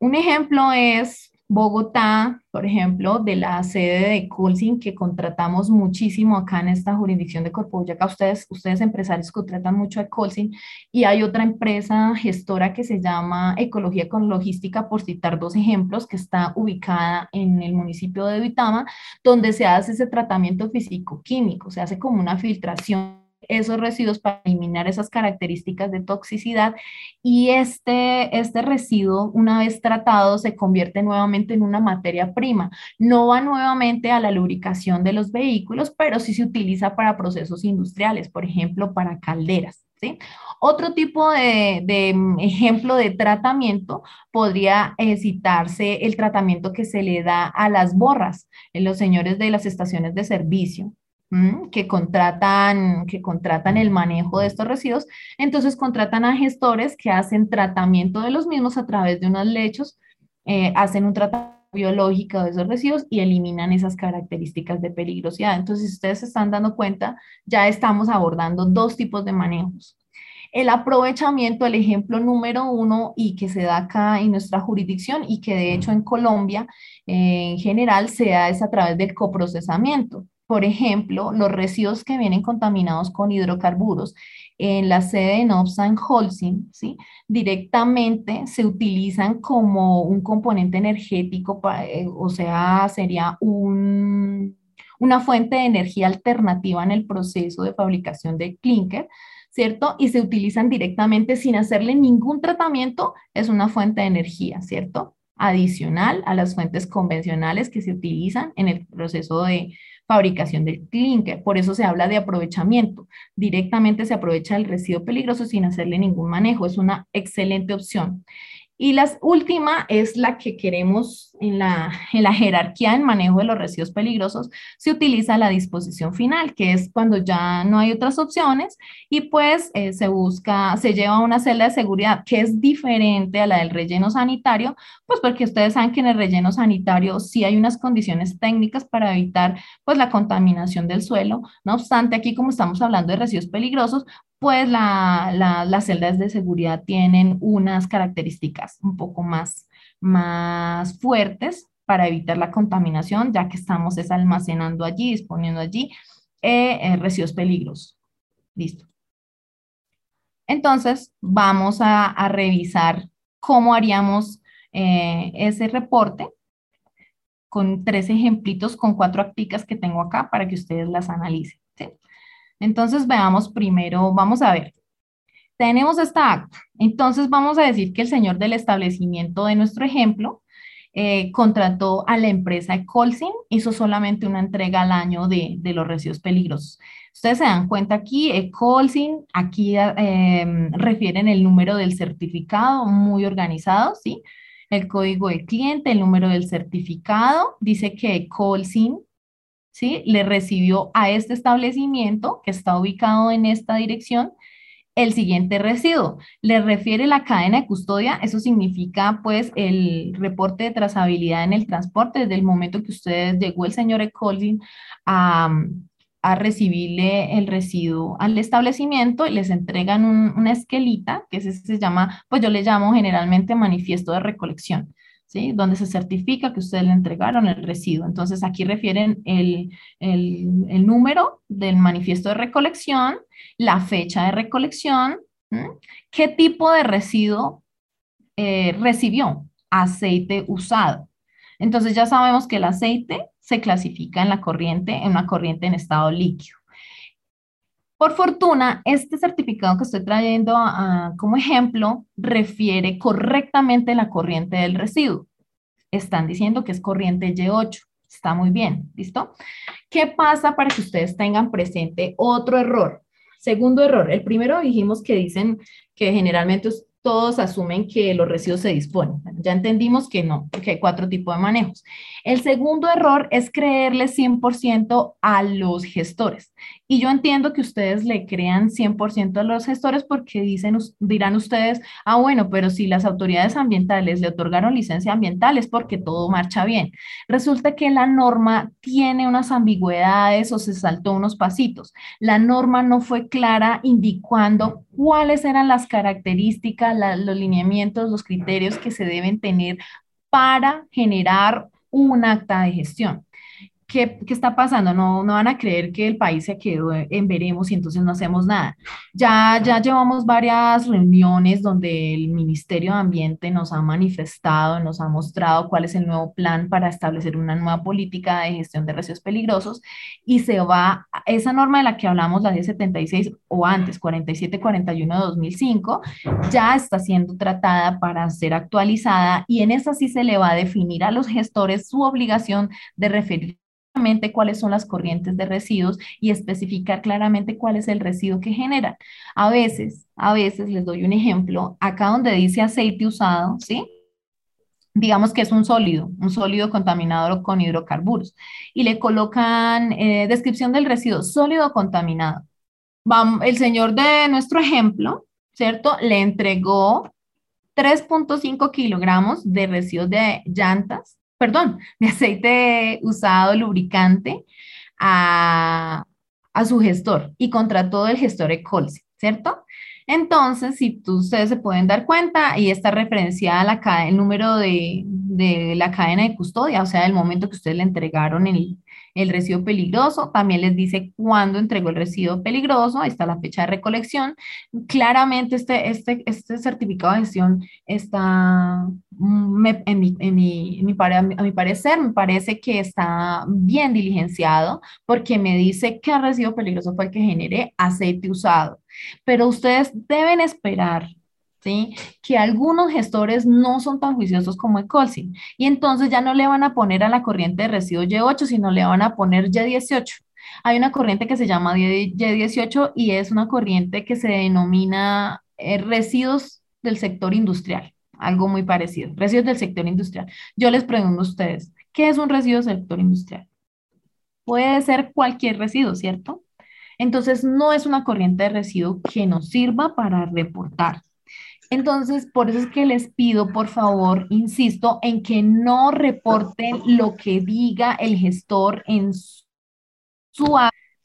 Un ejemplo es Bogotá, por ejemplo, de la sede de Colsin, que contratamos muchísimo acá en esta jurisdicción de Corpo Boyacá, ustedes, ustedes empresarios contratan mucho a Colsin, y hay otra empresa gestora que se llama Ecología con Logística, por citar dos ejemplos, que está ubicada en el municipio de Vitama, donde se hace ese tratamiento físico-químico, se hace como una filtración esos residuos para eliminar esas características de toxicidad y este, este residuo, una vez tratado, se convierte nuevamente en una materia prima. No va nuevamente a la lubricación de los vehículos, pero sí se utiliza para procesos industriales, por ejemplo, para calderas. ¿Sí? Otro tipo de, mm, ejemplo de tratamiento podría citarse el tratamiento que se le da a las borras en los señores de las estaciones de servicio que contratan, que contratan el manejo de estos residuos, entonces contratan a gestores que hacen tratamiento de los mismos a través de unos lechos, eh, hacen un tratamiento biológico de esos residuos y eliminan esas características de peligrosidad. Entonces, si ustedes se están dando cuenta, ya estamos abordando dos tipos de manejos. El aprovechamiento, el ejemplo número uno y que se da acá en nuestra jurisdicción y que de hecho en Colombia eh, en general se da es a través del coprocesamiento por ejemplo, los residuos que vienen contaminados con hidrocarburos en la sede de Nobsa en Holcim, ¿sí? directamente se utilizan como un componente energético, eh, o sea, sería un, una fuente de energía alternativa en el proceso de fabricación de clinker, ¿cierto? Y se utilizan directamente sin hacerle ningún tratamiento, es una fuente de energía, ¿cierto? Adicional a las fuentes convencionales que se utilizan en el proceso de fabricación del clinker. Por eso se habla de aprovechamiento. Directamente se aprovecha el residuo peligroso sin hacerle ningún manejo. Es una excelente opción. Y la última es la que queremos en la, en la jerarquía en manejo de los residuos peligrosos, se utiliza la disposición final, que es cuando ya no hay otras opciones y pues eh, se busca, se lleva una celda de seguridad que es diferente a la del relleno sanitario, pues porque ustedes saben que en el relleno sanitario sí hay unas condiciones técnicas para evitar pues la contaminación del suelo. No obstante, aquí como estamos hablando de residuos peligrosos, pues las celdas de seguridad tienen unas características un poco más, más fuertes para evitar la contaminación, ya que estamos almacenando allí, disponiendo allí eh, eh, residuos peligrosos. Listo. Entonces, vamos a, revisar cómo haríamos eh, ese reporte con tres ejemplitos, con cuatro acticas que tengo acá para que ustedes las analicen. Entonces veamos primero, vamos a ver. Tenemos esta acta. Entonces vamos a decir que el señor del establecimiento de nuestro ejemplo eh, contrató a la empresa Colsin, hizo solamente una entrega al año de, los residuos peligrosos. Ustedes se dan cuenta aquí, Colsin, aquí eh, refieren el número del certificado, muy organizado, ¿sí? El código de cliente, el número del certificado, dice que Colsin ¿sí? Le recibió a este establecimiento que está ubicado en esta dirección el siguiente residuo. Le refiere la cadena de custodia, eso significa pues el reporte de trazabilidad en el transporte desde el momento que ustedes llegó el señor Ecolin a, a recibirle el residuo al establecimiento y les entregan una esquelita, que se llama, pues yo le llamo generalmente manifiesto de recolección. ¿Sí? donde se certifica que ustedes le entregaron el residuo. Entonces, aquí refieren el, el, número del manifiesto de recolección, la fecha de recolección, qué tipo de residuo eh, recibió, aceite usado. Entonces, ya sabemos que el aceite se clasifica en la corriente, en una corriente en estado líquido. Por fortuna, este certificado que estoy trayendo como ejemplo refiere correctamente la corriente del residuo. Están diciendo que es corriente Y8. Está muy bien, ¿listo? ¿Qué pasa para que ustedes tengan presente otro error? Segundo error. El primero dijimos que dicen que generalmente todos asumen que los residuos se disponen. ya entendimos que no, que hay cuatro tipos de manejos. El segundo error es creerle 100% a los gestores. Y yo entiendo que ustedes le crean 100% a los gestores porque dicen, dirán ustedes, ah, bueno, pero si las autoridades ambientales le otorgaron licencia ambiental es porque todo marcha bien. Resulta que la norma tiene unas ambigüedades o se saltó unos pasitos. La norma no fue clara indicando cuáles eran las características, los lineamientos, los criterios que se deben tener para generar un acta de gestión. ¿Qué, está pasando? No, no van a creer que el país se quedó en veremos y entonces no hacemos nada. Ya, ya llevamos varias reuniones donde el Ministerio de Ambiente nos ha manifestado, nos ha mostrado cuál es el nuevo plan para establecer una nueva política de gestión de residuos peligrosos y se va, esa norma de la que hablamos, la 1076 o antes, 4741 de 2005, ya está siendo tratada para ser actualizada y en esa sí se le va a definir a los gestores su obligación de referir cuáles son las corrientes de residuos y especificar claramente cuál es el residuo que genera. A veces, a veces les doy un ejemplo, acá donde dice aceite usado, ¿sí? digamos que es un sólido, un sólido contaminado con hidrocarburos, y le colocan eh, descripción del residuo, sólido contaminado. el señor de nuestro ejemplo, ¿cierto? Le entregó 3.5 kilogramos de residuos de llantas perdón, de aceite usado lubricante a, su gestor y contrató el gestor Ecolse, ¿cierto? Entonces, si tú, ustedes se pueden dar cuenta, y está referenciada la, el número de, de, la cadena de custodia, o sea, el momento que ustedes le entregaron el, el residuo peligroso, también les dice cuándo entregó el residuo peligroso, ahí está la fecha de recolección. Claramente este, este, este certificado de gestión está, mm, en, mi, en, mi, en mi, a mi parecer, me parece que está bien diligenciado porque me dice que el residuo peligroso fue el que generé aceite usado. Pero ustedes deben esperar ¿sí? Que algunos gestores no son tan juiciosos como Ecolsin y entonces ya no le van a poner a la corriente de residuos Y8, sino le van a poner Y18. Hay una corriente que se llama Y18 y es una corriente que se denomina eh, residuos del sector industrial, algo muy parecido, residuos del sector industrial. Yo les pregunto a ustedes, ¿qué es un residuo del sector industrial? Puede ser cualquier residuo, ¿cierto? Entonces, no es una corriente de residuo que nos sirva para reportar. Entonces, por eso es que les pido, por favor, insisto, en que no reporten lo que diga el gestor en su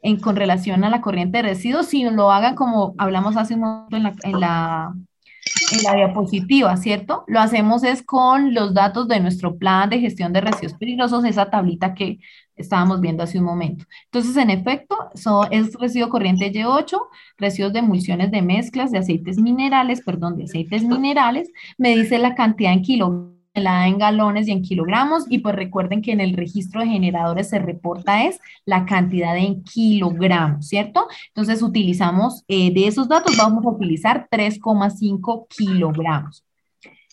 en, con relación a la corriente de residuos, sino lo hagan como hablamos hace un momento en la, en la diapositiva, ¿cierto? Lo hacemos es con los datos de nuestro plan de gestión de residuos peligrosos, esa tablita que estábamos viendo hace un momento. Entonces, en efecto, es residuo corriente Y8, residuos de emulsiones de mezclas de aceites minerales, perdón, de aceites minerales, me dice la cantidad en kilogramos la en galones y en kilogramos y pues recuerden que en el registro de generadores se reporta es la cantidad en kilogramos, ¿cierto? Entonces utilizamos, eh, de esos datos vamos a utilizar 3,5 kilogramos.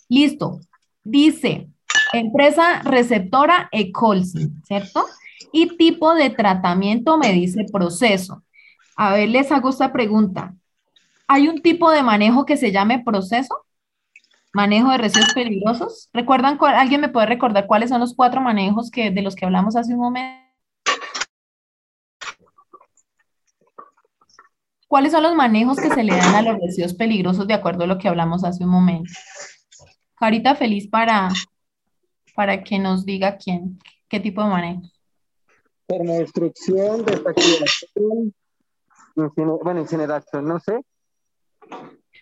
Listo. Dice, empresa receptora Ecolsin, ¿cierto? Y tipo de tratamiento me dice proceso. A ver, les hago esta pregunta. ¿Hay un tipo de manejo que se llame proceso? Manejo de residuos peligrosos. ¿Recuerdan? ¿Alguien me puede recordar cuáles son los cuatro manejos que, de los que hablamos hace un momento? ¿Cuáles son los manejos que se le dan a los residuos peligrosos de acuerdo a lo que hablamos hace un momento? Carita feliz para, para que nos diga quién, qué tipo de manejo. Termodestrucción, desactivación, bueno, incineración, no sé.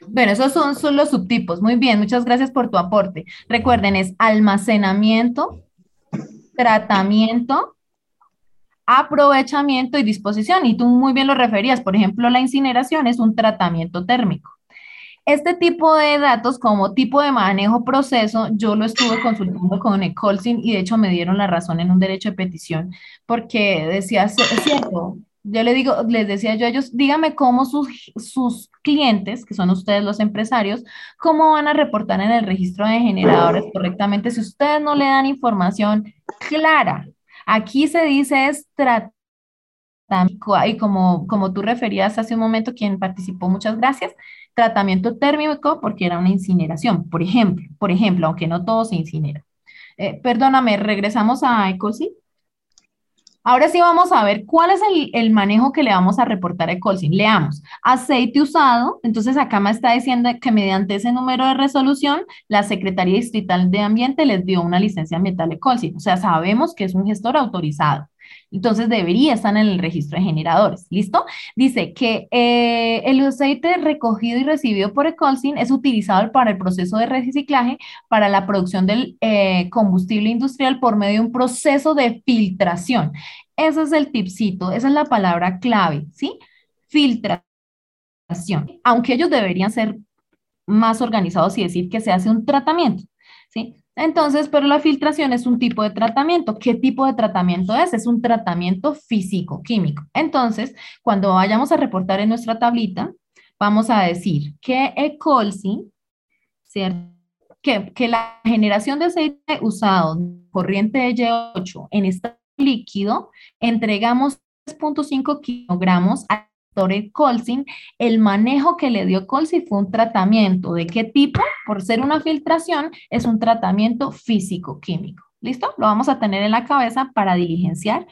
Bueno, esos son, son los subtipos. Muy bien, muchas gracias por tu aporte. Recuerden, es almacenamiento, tratamiento, aprovechamiento y disposición. Y tú muy bien lo referías. Por ejemplo, la incineración es un tratamiento térmico. Este tipo de datos como tipo de manejo proceso, yo lo estuve consultando con Ecolsin y de hecho me dieron la razón en un derecho de petición porque decía, es cierto, yo le digo, les decía yo a ellos, dígame cómo sus, sus clientes, que son ustedes los empresarios, cómo van a reportar en el registro de generadores correctamente si ustedes no le dan información clara. Aquí se dice es y como, como tú referías hace un momento, quien participó, muchas gracias, tratamiento térmico porque era una incineración, por ejemplo, por ejemplo, aunque no todo se incinera. Eh, perdóname, regresamos a Ecosi. Ahora sí vamos a ver cuál es el, manejo que le vamos a reportar a Ecolsin. Leamos, aceite usado, entonces acá me está diciendo que mediante ese número de resolución, la Secretaría Distrital de Ambiente les dio una licencia ambiental Ecolsin, o sea, sabemos que es un gestor autorizado. Entonces debería estar en el registro de generadores. ¿Listo? Dice que eh, el aceite recogido y recibido por Ecolsin es utilizado para el proceso de reciclaje para la producción del eh, combustible industrial por medio de un proceso de filtración. Ese es el tipcito, esa es la palabra clave, ¿sí? Filtración. Aunque ellos deberían ser más organizados y decir que se hace un tratamiento, ¿sí? Entonces, pero la filtración es un tipo de tratamiento. ¿Qué tipo de tratamiento es? Es un tratamiento físico-químico. Entonces, cuando vayamos a reportar en nuestra tablita, vamos a decir que Ecolsi, ¿cierto? Que, que la generación de aceite usado corriente de Y8 en estado líquido, entregamos 3.5 kilogramos a Colsin, el manejo que le dio Colsi fue un tratamiento. ¿De qué tipo? Por ser una filtración, es un tratamiento físico-químico. ¿Listo? Lo vamos a tener en la cabeza para diligenciar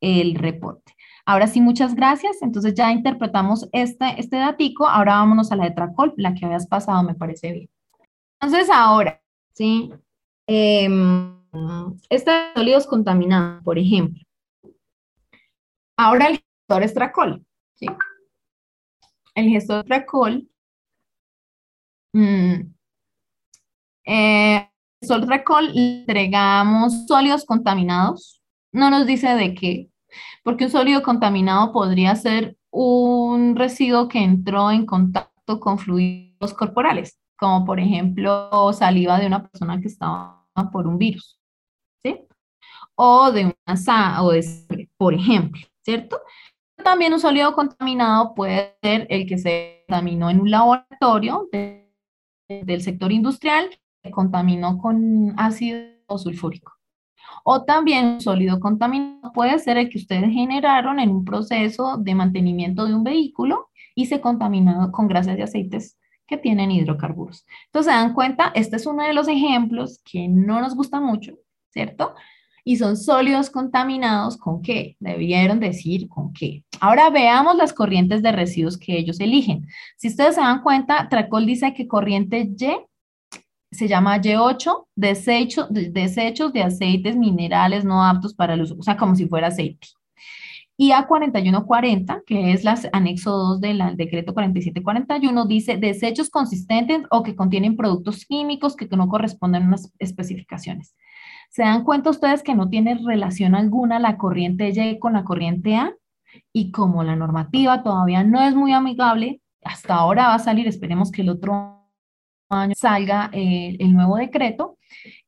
el reporte. Ahora sí, muchas gracias. Entonces ya interpretamos este, este datico. Ahora vámonos a la letra col, la que habías pasado, me parece bien. Entonces ahora, ¿sí? Eh, estos sólidos contaminados, por ejemplo. Ahora el gestor estracol. ¿Sí? El gestor Tracol, mm, eh, el Tracol entregamos sólidos contaminados, no nos dice de qué, porque un sólido contaminado podría ser un residuo que entró en contacto con fluidos corporales, como por ejemplo saliva de una persona que estaba por un virus, ¿sí? O de una o de por ejemplo, ¿cierto? También un sólido contaminado puede ser el que se contaminó en un laboratorio del sector industrial, contaminó con ácido sulfúrico. O también un sólido contaminado puede ser el que ustedes generaron en un proceso de mantenimiento de un vehículo y se contaminó con grasas y aceites que tienen hidrocarburos. Entonces, se dan cuenta, este es uno de los ejemplos que no nos gusta mucho, ¿cierto? Y son sólidos contaminados con qué? Debieron decir con qué. Ahora veamos las corrientes de residuos que ellos eligen. Si ustedes se dan cuenta, Tracol dice que corriente Y se llama Y8, desecho, desechos de aceites minerales no aptos para el uso, o sea, como si fuera aceite. Y A4140, que es el anexo 2 del decreto 4741, dice desechos consistentes o que contienen productos químicos que no corresponden a unas especificaciones. ¿Se dan cuenta ustedes que no tiene relación alguna la corriente Y con la corriente A? Y como la normativa todavía no es muy amigable, hasta ahora va a salir, esperemos que el otro año salga eh, el nuevo decreto,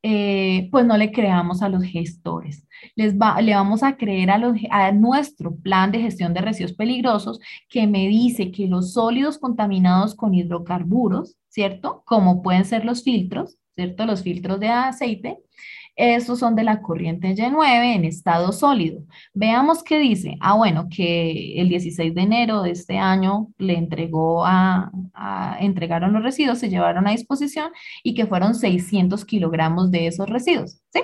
eh, pues no le creamos a los gestores. Les va, le vamos a creer a, los, a nuestro plan de gestión de residuos peligrosos que me dice que los sólidos contaminados con hidrocarburos, ¿cierto? Como pueden ser los filtros, ¿cierto? Los filtros de aceite, estos son de la corriente Y9 en estado sólido. Veamos qué dice. Ah, bueno, que el 16 de enero de este año le entregó a, entregaron los residuos, se llevaron a disposición y que fueron 600 kilogramos de esos residuos, ¿sí?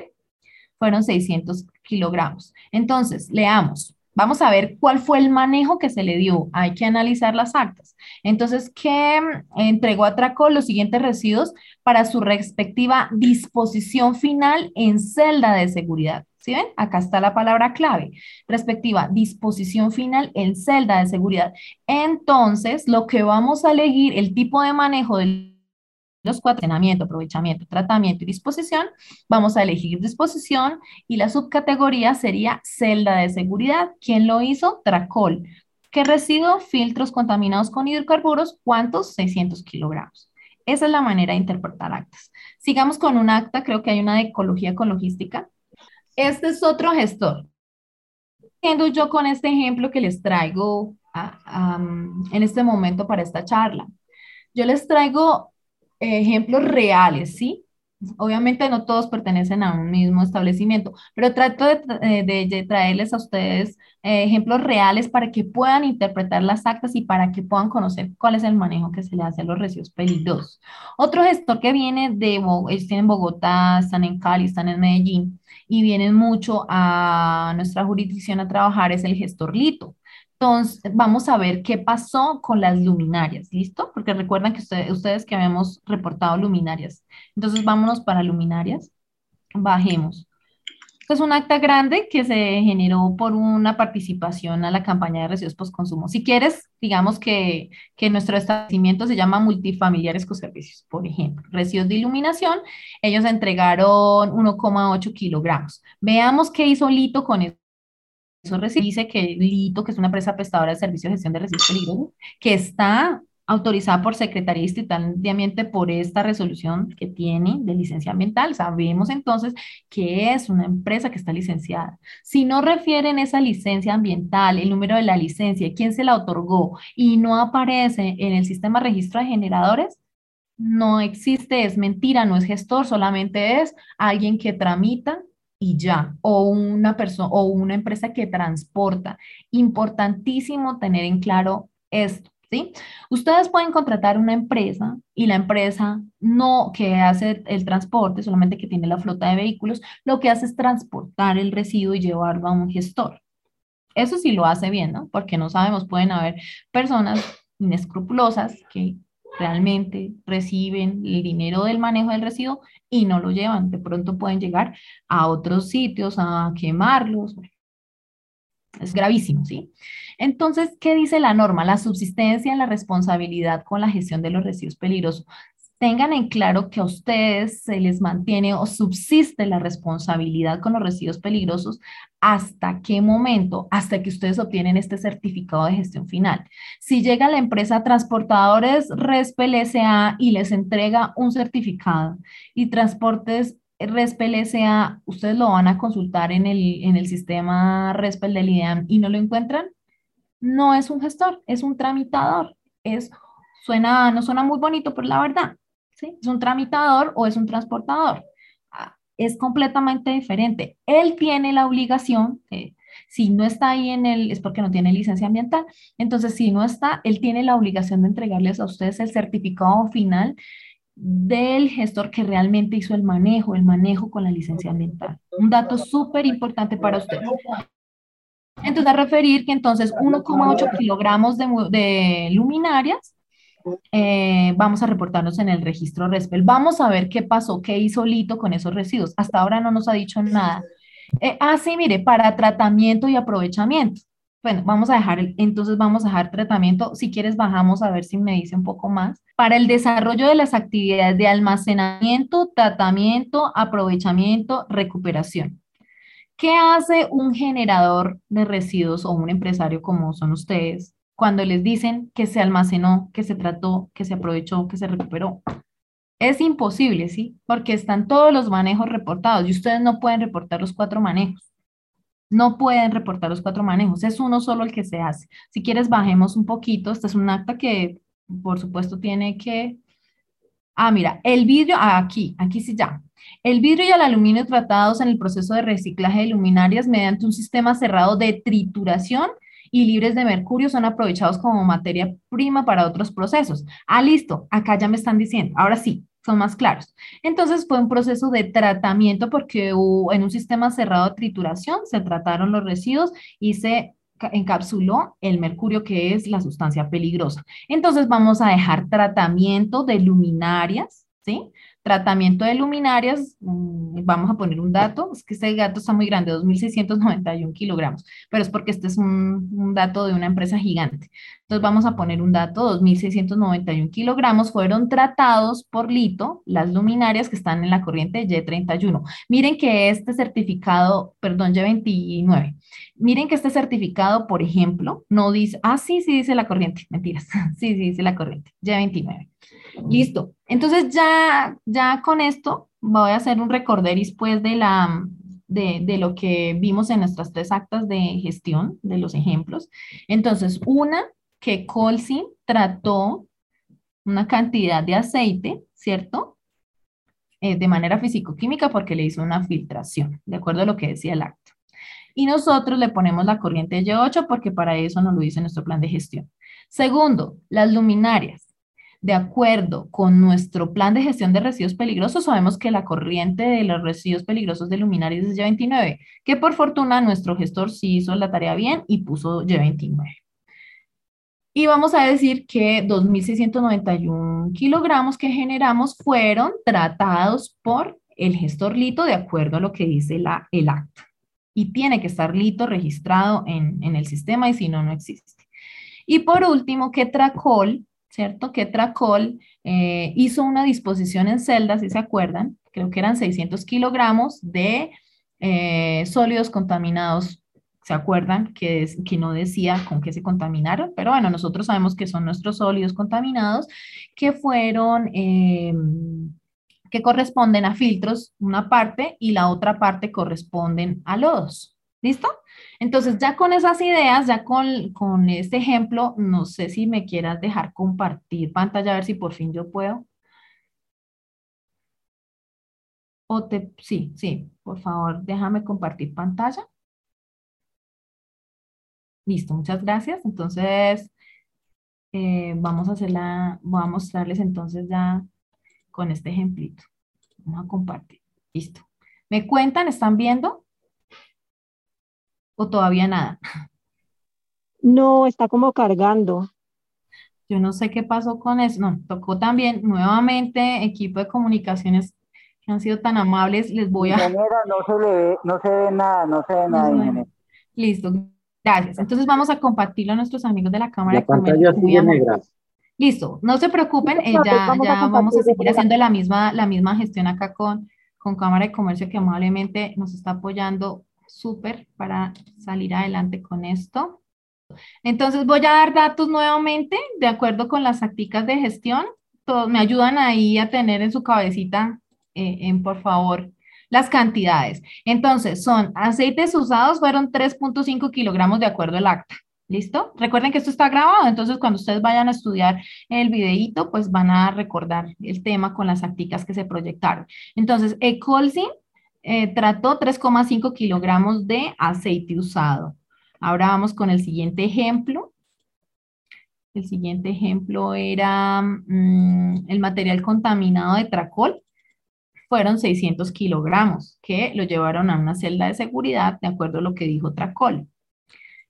Fueron 600 kilogramos. Entonces, leamos. Vamos a ver cuál fue el manejo que se le dio. Hay que analizar las actas. Entonces, ¿qué entregó a Tracol los siguientes residuos para su respectiva disposición final en celda de seguridad? ¿Sí ven? Acá está la palabra clave. Respectiva disposición final en celda de seguridad. Entonces, lo que vamos a elegir, el tipo de manejo del los cuatro, aprovechamiento, tratamiento y disposición, vamos a elegir disposición y la subcategoría sería celda de seguridad. ¿Quién lo hizo? Tracol. ¿Qué residuo? Filtros contaminados con hidrocarburos. ¿Cuántos? 600 kilogramos. Esa es la manera de interpretar actas. Sigamos con un acta, creo que hay una de ecología con logística. Este es otro gestor. Siendo yo con este ejemplo que les traigo en este momento para esta charla. Yo les traigo ejemplos reales, ¿sí? Obviamente no todos pertenecen a un mismo establecimiento, pero trato de, eh, traerles a ustedes eh, ejemplos reales para que puedan interpretar las actas y para que puedan conocer cuál es el manejo que se le hace a los residuos peligrosos. Otro gestor que viene de, ellos en Bogotá, están en Cali, están en Medellín y vienen mucho a nuestra jurisdicción a trabajar es el gestor Lito. Entonces, vamos a ver qué pasó con las luminarias, ¿listo? Porque recuerdan que ustedes, que habíamos reportado luminarias. Entonces, vámonos para luminarias. Bajemos. Esto es un acta grande que se generó por una participación a la campaña de residuos postconsumo. Si quieres, digamos que, que nuestro establecimiento se llama Multifamiliares Servicios, por ejemplo. Residuos de iluminación, ellos entregaron 1,8 kilogramos. Veamos qué hizo Lito con esto eso dice que Lito, que es una empresa prestadora de servicios de gestión de residuos peligrosos, que está autorizada por Secretaría Distrital de Ambiente por esta resolución que tiene de licencia ambiental. Sabemos entonces que es una empresa que está licenciada. Si no refieren esa licencia ambiental, el número de la licencia, quién se la otorgó y no aparece en el sistema registro de generadores, no existe, es mentira, no es gestor, solamente es alguien que tramita y ya, o una persona o una empresa que transporta. Importantísimo tener en claro esto. ¿Sí? Ustedes pueden contratar una empresa y la empresa no que hace el transporte, solamente que tiene la flota de vehículos, lo que hace es transportar el residuo y llevarlo a un gestor. Eso sí lo hace bien, ¿no? Porque no sabemos, pueden haber personas inescrupulosas que realmente reciben el dinero del manejo del residuo y no lo llevan. De pronto pueden llegar a otros sitios a quemarlos. Es gravísimo, ¿sí? Entonces, ¿qué dice la norma? La subsistencia en la responsabilidad con la gestión de los residuos peligrosos tengan en claro que a ustedes se les mantiene o subsiste la responsabilidad con los residuos peligrosos hasta qué momento, hasta que ustedes obtienen este certificado de gestión final. Si llega la empresa Transportadores Respel S.A. y les entrega un certificado y Transportes Respel S.A., ustedes lo van a consultar en el, en el sistema Respel del IDEAM y no lo encuentran, no es un gestor, es un tramitador. Es, suena, no suena muy bonito, pero la verdad, ¿Es un tramitador o es un transportador? Ah, es completamente diferente. Él tiene la obligación, si no está ahí en el, es porque no tiene licencia ambiental, entonces si no está, él tiene la obligación de entregarles a ustedes el certificado final del gestor que realmente hizo el manejo, el manejo con la licencia ambiental. Un dato súper importante para ustedes. Entonces, a referir que entonces 1,8 kilogramos de, de luminarias eh, vamos a reportarnos en el registro RESPEL. Vamos a ver qué pasó, qué hizo Lito con esos residuos. Hasta ahora no nos ha dicho nada. Eh, ah, sí, mire, para tratamiento y aprovechamiento. Bueno, vamos a dejar, entonces vamos a dejar tratamiento. Si quieres, bajamos a ver si me dice un poco más. Para el desarrollo de las actividades de almacenamiento, tratamiento, aprovechamiento, recuperación. ¿Qué hace un generador de residuos o un empresario como son ustedes cuando les dicen que se almacenó, que se trató, que se aprovechó, que se recuperó. Es imposible, ¿sí? Porque están todos los manejos reportados y ustedes no pueden reportar los cuatro manejos. No pueden reportar los cuatro manejos, es uno solo el que se hace. Si quieres, bajemos un poquito. Este es un acta que, por supuesto, tiene que... Ah, mira, el vidrio, ah, aquí, aquí sí ya. El vidrio y el aluminio tratados en el proceso de reciclaje de luminarias mediante un sistema cerrado de trituración y libres de mercurio son aprovechados como materia prima para otros procesos. Ah, listo, acá ya me están diciendo, ahora sí, son más claros. Entonces fue un proceso de tratamiento porque en un sistema cerrado de trituración se trataron los residuos y se encapsuló el mercurio, que es la sustancia peligrosa. Entonces vamos a dejar tratamiento de luminarias, ¿sí? Tratamiento de luminarias, mm, vamos a poner un dato, es que este dato está muy grande, 2.691 kilogramos, pero es porque este es un, un, dato de una empresa gigante. Entonces vamos a poner un dato, 2.691 kilogramos fueron tratados por Lito, las luminarias que están en la corriente Y31. Miren que este certificado, perdón, Y29, miren que este certificado, por ejemplo, no dice, ah, sí, sí dice la corriente, mentiras, sí, sí dice la corriente, Y29. Listo. Entonces ya, ya con esto voy a hacer un recorderis pues de, la, de, de, lo que vimos en nuestras tres actas de gestión, de los ejemplos. Entonces, una, que Colsin trató una cantidad de aceite, ¿cierto? Eh, de manera físico-química porque le hizo una filtración, de acuerdo a lo que decía el acta. Y nosotros le ponemos la corriente Y8 porque para eso nos lo dice nuestro plan de gestión. Segundo, las luminarias de acuerdo con nuestro plan de gestión de residuos peligrosos, sabemos que la corriente de los residuos peligrosos de luminarias es Y29, que por fortuna nuestro gestor sí hizo la tarea bien y puso Y29. Y vamos a decir que 2.691 kilogramos que generamos fueron tratados por el gestor Lito de acuerdo a lo que dice la, el acta. Y tiene que estar Lito registrado en, en el sistema y si no, no existe. Y por último, que Tracol ¿cierto? Que Tracol eh, hizo una disposición en celdas, si se acuerdan, creo que eran 600 kilogramos de eh, sólidos contaminados. ¿Se acuerdan que, que no decía con qué se contaminaron? Pero bueno, nosotros sabemos que son nuestros sólidos contaminados que fueron, em, que corresponden a filtros, una parte, y la otra parte corresponden a lodos. ¿Listo? Entonces, ya con esas ideas, ya con, con este ejemplo, no sé si me quieras dejar compartir pantalla, a ver si por fin yo puedo. O te, sí, sí, por favor, déjame compartir pantalla. Listo, muchas gracias. Entonces, eh, vamos a hacerla, voy a mostrarles entonces ya con este ejemplito. Vamos a compartir. Listo. ¿Me cuentan? ¿Están viendo? O todavía nada? No, está como cargando. Yo no sé qué pasó con eso. No, tocó también nuevamente equipo de comunicaciones que han sido tan amables. Les voy a... no se le ve, no se ve nada, no se ve nada. Listo, gracias. Entonces vamos a compartirlo a nuestros amigos de la Cámara la de pantalla sigue negra. Listo, no se preocupen, eh, ya, vamos, ya a vamos a seguir haciendo la misma, la misma gestión acá con, con Cámara de Comercio que amablemente nos está apoyando súper para salir adelante con esto. Entonces voy a dar datos nuevamente de acuerdo con las tácticas de gestión. Todos me ayudan ahí a tener en su cabecita, eh, en por favor, las cantidades. Entonces, son aceites usados fueron 3.5 kilogramos de acuerdo al acta. ¿Listo? Recuerden que esto está grabado, entonces cuando ustedes vayan a estudiar el videíto, pues van a recordar el tema con las tácticas que se proyectaron. Entonces, Ecolsin eh, trató 3,5 kilogramos de aceite usado. Ahora vamos con el siguiente ejemplo. El siguiente ejemplo era mm, el material contaminado de Tracol. Fueron 600 kilogramos que lo llevaron a una celda de seguridad de acuerdo a lo que dijo Tracol.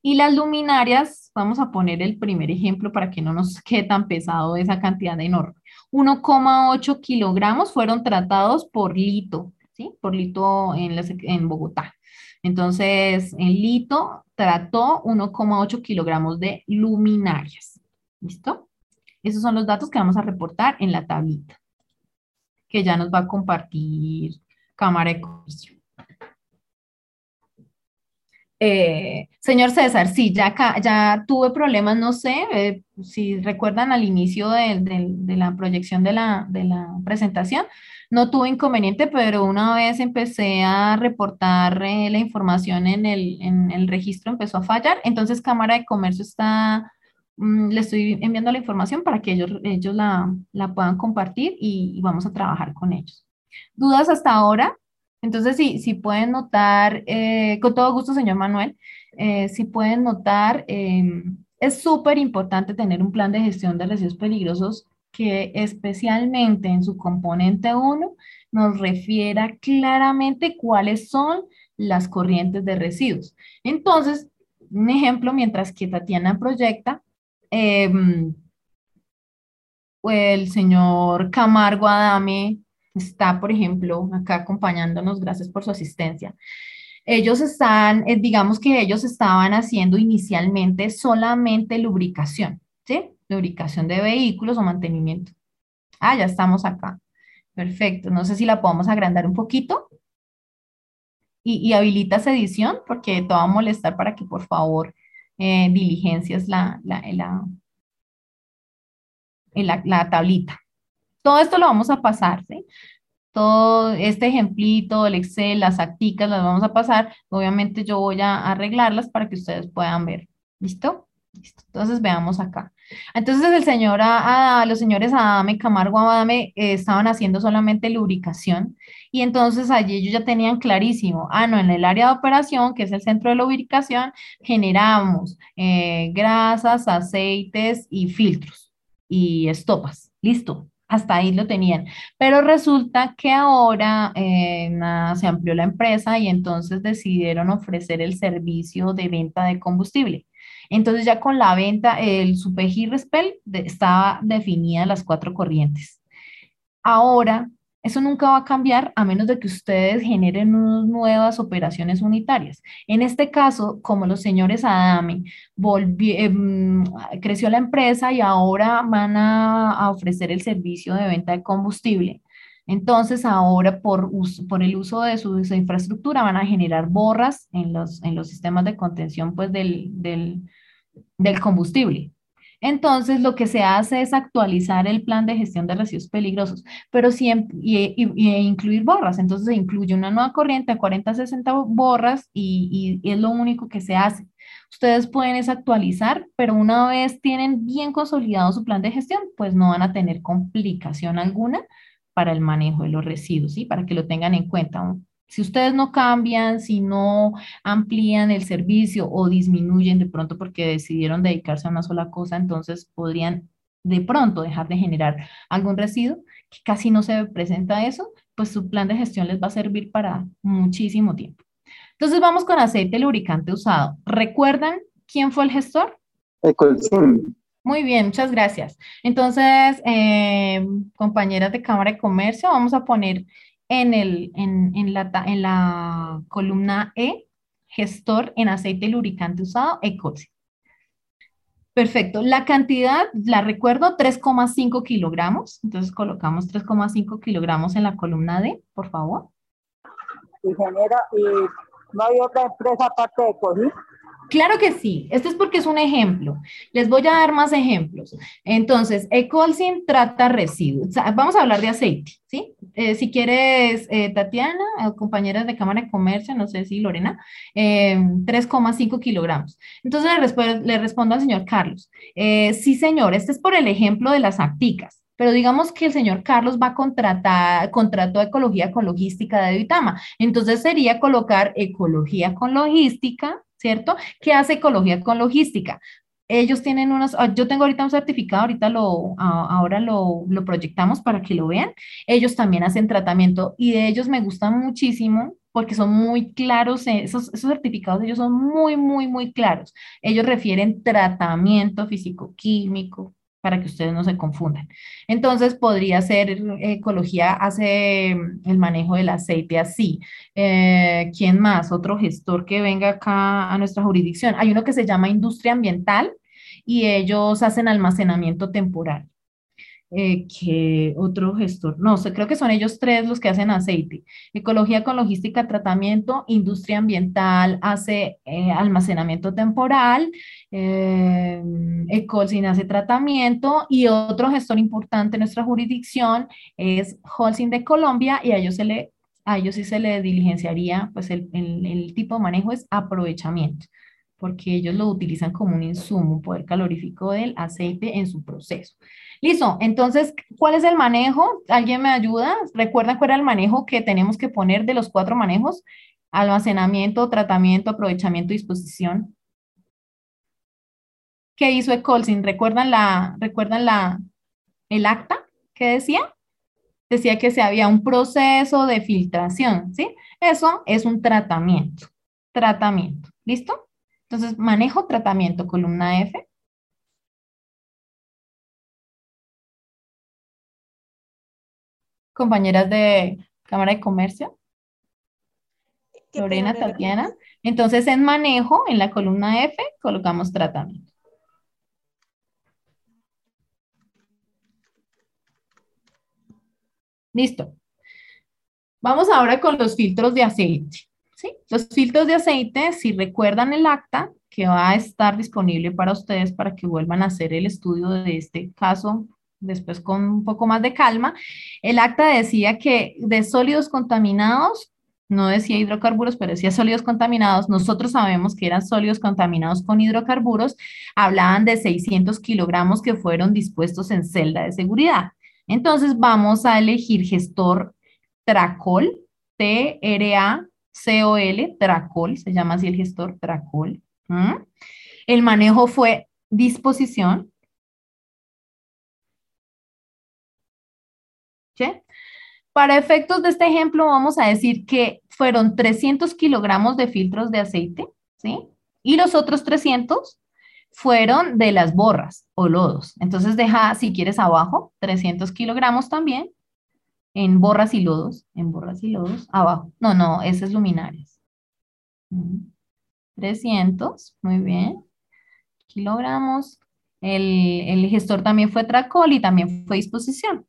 Y las luminarias, vamos a poner el primer ejemplo para que no nos quede tan pesado esa cantidad enorme. 1,8 kilogramos fueron tratados por Lito por Lito en, en Bogotá. Entonces, en Lito trató 1,8 kilogramos de luminarias. ¿Listo? Esos son los datos que vamos a reportar en la tablita, que ya nos va a compartir Cámara de Comercio. Eh, señor César, sí, ya, ya tuve problemas, no sé, eh, si recuerdan al inicio de, de, la proyección de la, de la presentación, no tuve inconveniente, pero una vez empecé a reportar eh, la información en el, en el, registro, empezó a fallar. Entonces, Cámara de Comercio está, mm, le estoy enviando la información para que ellos, ellos la, la puedan compartir y, vamos a trabajar con ellos. ¿Dudas hasta ahora? Entonces, si, si pueden notar, eh, con todo gusto, señor Manuel, eh, si pueden notar, em, es súper importante tener un plan de gestión de residuos peligrosos que especialmente en su componente 1 nos refiera claramente cuáles son las corrientes de residuos. Entonces, un ejemplo, mientras que Tatiana proyecta, em, el señor Camargo Adame está, por ejemplo, acá acompañándonos, gracias por su asistencia. Ellos están, eh, digamos que ellos estaban haciendo inicialmente solamente lubricación, ¿sí? Lubricación de vehículos o mantenimiento. Ah, ya estamos acá. Perfecto. No sé si la podemos agrandar un poquito. Y, y habilitas edición porque te va a molestar para que por favor eh, diligencias la, la, la, la, la tablita. Todo esto lo vamos a pasar, ¿sí? todo este ejemplito, el Excel, las acticas, las vamos a pasar. Obviamente yo voy a arreglarlas para que ustedes puedan ver. ¿Listo? Listo. Entonces veamos acá. Entonces el señor, a, los señores Adame, Camargo, Adame eh, estaban haciendo solamente lubricación y entonces allí ellos ya tenían clarísimo, ah, no, en el área de operación, que es el centro de lubricación, generamos eh, grasas, aceites y filtros y estopas. Listo, hasta ahí lo tenían. Pero resulta que ahora eh, se amplió la empresa y entonces decidieron ofrecer el servicio de venta de combustible. Entonces ya con la venta, el SUPEGI Respel estaba definida las cuatro corrientes. Ahora eso nunca va a cambiar a menos de que ustedes generen nuevas operaciones unitarias. En este caso, como los señores Adame, em, creció la empresa y ahora van a, ofrecer el servicio de venta de combustible. Entonces, ahora por, el uso de su, infraestructura van a generar borras en los, sistemas de contención pues, del combustible. Entonces, lo que se hace es actualizar el plan de gestión de residuos peligrosos, pero siempre, y, incluir borras. Entonces, se incluye una nueva corriente a 40, 60 borras y, es lo único que se hace. Ustedes pueden es actualizar, pero una vez tienen bien consolidado su plan de gestión, pues no van a tener complicación alguna para el manejo de los residuos, ¿sí? Para que lo tengan en cuenta. Si ustedes no cambian, si no amplían el servicio o disminuyen de pronto porque decidieron dedicarse a una sola cosa, entonces podrían de pronto dejar de generar algún residuo, que casi no se presenta eso, pues su plan de gestión les va a servir para muchísimo tiempo. Entonces vamos con aceite lubricante usado. ¿Recuerdan quién fue el gestor? Ecolsim. Muy bien, muchas gracias. Entonces, eh, compañeras de Cámara de Comercio, vamos a poner en, el, en, en, la, en la columna E, gestor en aceite lubricante usado, ECOSI. Perfecto. La cantidad, la recuerdo, 3,5 kilogramos. Entonces colocamos 3,5 kilogramos en la columna D, por favor. Ingeniera, ¿y no hay otra empresa aparte de ECOSI? Claro que sí, esto es porque es un ejemplo. Les voy a dar más ejemplos. Entonces, Ecolsin trata residuos. Vamos a hablar de aceite, ¿sí? Eh, si quieres, eh, Tatiana, eh, compañeras de Cámara de Comercio, no sé si Lorena, 3,5 kilogramos. Entonces, le, le, respondo al señor Carlos. sí, señor, este es por el ejemplo de las acticas. Pero digamos que el señor Carlos va a contratar, contrató ecología con logística de Duitama. Entonces sería colocar ecología con logística ¿cierto? ¿Qué hace ecología con logística? Ellos tienen unos, ah, yo tengo ahorita un certificado, ahorita lo, ahora lo, proyectamos para que lo vean. Ellos también hacen tratamiento y de ellos me gustan muchísimo porque son muy claros, eh, esos, esos certificados de ellos son muy, muy, muy claros. Ellos refieren tratamiento físico-químico, para que ustedes no se confundan. Entonces, podría ser ecología hace el manejo del aceite así. Eh, ¿Quién más? Otro gestor que venga acá a nuestra jurisdicción. Hay uno que se llama industria ambiental y ellos hacen almacenamiento temporal. Eh, que otro gestor, no sé, creo que son ellos tres los que hacen aceite. Ecología con logística, tratamiento, industria ambiental hace eh, almacenamiento temporal, eh, hace tratamiento y otro gestor importante en nuestra jurisdicción es Holcim de Colombia y a ellos se le a ellos sí se le diligenciaría, pues el, el tipo de manejo es aprovechamiento porque ellos lo utilizan como un insumo, un poder calorífico del aceite en su proceso. Listo, entonces, ¿cuál es el manejo? ¿Alguien me ayuda? ¿Recuerdan cuál era el manejo que tenemos que poner de los cuatro manejos? Almacenamiento, tratamiento, aprovechamiento disposición. ¿Qué hizo Ecolsin? ¿Recuerdan, la, ¿Recuerdan la, el acta que decía? Decía que se había un proceso de filtración, ¿sí? Eso es un tratamiento. Tratamiento. ¿Listo? Entonces, manejo, tratamiento, columna F. Compañeras de Cámara de Comercio. Lorena, Tatiana. Entonces, en manejo, en la columna F, colocamos tratamiento. Listo. Vamos ahora con los filtros de aceite. ¿sí? Los filtros de aceite, si recuerdan el acta, que va a estar disponible para ustedes para que vuelvan a hacer el estudio de este caso después con un poco más de calma. El acta decía que de sólidos contaminados, no decía hidrocarburos, pero decía sólidos contaminados, nosotros sabemos que eran sólidos contaminados con hidrocarburos, hablaban de 600 kilogramos que fueron dispuestos en celda de seguridad. Entonces vamos a elegir gestor Tracol, T-R-A-C-O-L, Tracol, se llama así el gestor Tracol. El manejo fue disposición. Para efectos de este ejemplo, vamos a decir que fueron 300 kilogramos de filtros de aceite, ¿sí? Y los otros 300 fueron de las borras o lodos. Entonces deja, si quieres, abajo, 300 kilogramos también en borras y lodos, en borras y lodos, abajo. No, no, ese es luminarias. 300, muy bien. Kilogramos. El, el gestor también fue tracol y también fue disposición.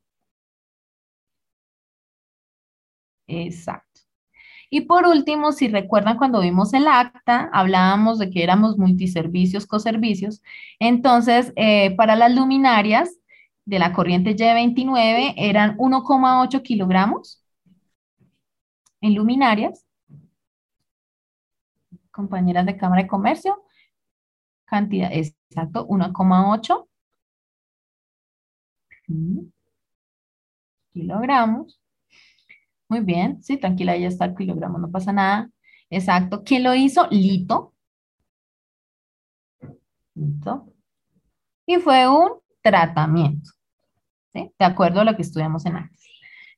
Exacto. Y por último, si recuerdan cuando vimos el acta, hablábamos de que éramos multiservicios, coservicios. Entonces, eh, para las luminarias de la corriente Y29 eran 1,8 kilogramos en luminarias. Compañeras de Cámara de Comercio, cantidad, exacto, 1,8 kilogramos. Muy bien, sí, tranquila, ya está el kilogramo, no pasa nada. Exacto. ¿Quién lo hizo? Lito. Lito. Y fue un tratamiento. ¿sí? De acuerdo a lo que estudiamos en antes.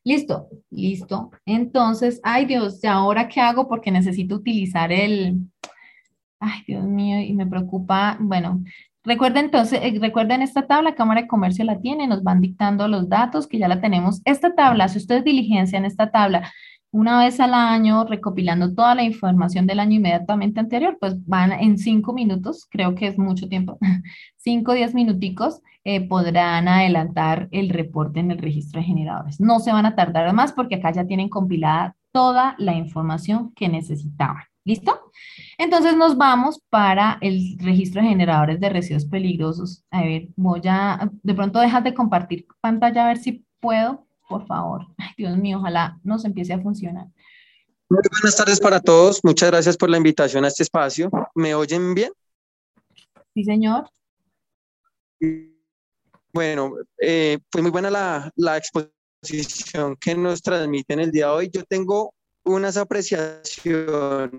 Listo, listo. Entonces, ay Dios, ¿y ahora qué hago? Porque necesito utilizar el... Ay, Dios mío, y me preocupa, bueno, Recuerden entonces, eh, recuerden esta tabla, Cámara de Comercio la tiene, nos van dictando los datos que ya la tenemos. Esta tabla, si ustedes diligencian esta tabla una vez al año, recopilando toda la información del año inmediatamente anterior, pues van en cinco minutos, creo que es mucho tiempo, cinco o diez minuticos, eh, podrán adelantar el reporte en el registro de generadores. No se van a tardar más porque acá ya tienen compilada toda la información que necesitaban. ¿Listo? Entonces nos vamos para el registro de generadores de residuos peligrosos. A ver, voy a, de pronto dejas de compartir pantalla a ver si puedo, por favor. Ay, Dios mío, ojalá nos empiece a funcionar. Muy buenas tardes para todos. Muchas gracias por la invitación a este espacio. ¿Me oyen bien? Sí, señor. Bueno, eh, fue muy buena la, la exposición que nos transmiten el día de hoy. Yo tengo unas apreciaciones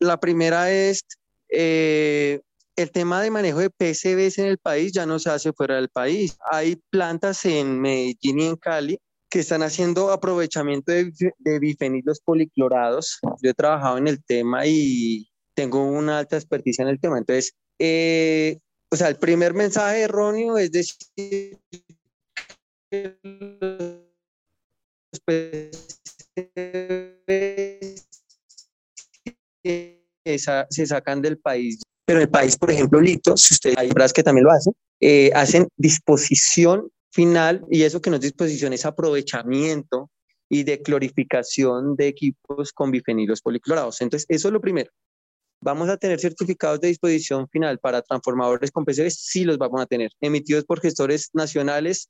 la primera es eh, el tema de manejo de PCBs en el país ya no se hace fuera del país. Hay plantas en Medellín y en Cali que están haciendo aprovechamiento de, bifenilos policlorados. Yo he trabajado en el tema y tengo una alta experticia en el tema. Entonces, eh, o sea, el primer mensaje erróneo es decir los se sacan del país. Pero el país, por ejemplo, Lito, si ustedes hay verdad que también lo hacen, eh, hacen disposición final y eso que no es disposición es aprovechamiento y de clorificación de equipos con bifenilos policlorados. Entonces, eso es lo primero. ¿Vamos a tener certificados de disposición final para transformadores con PCB? Sí, los vamos a tener. Emitidos por gestores nacionales,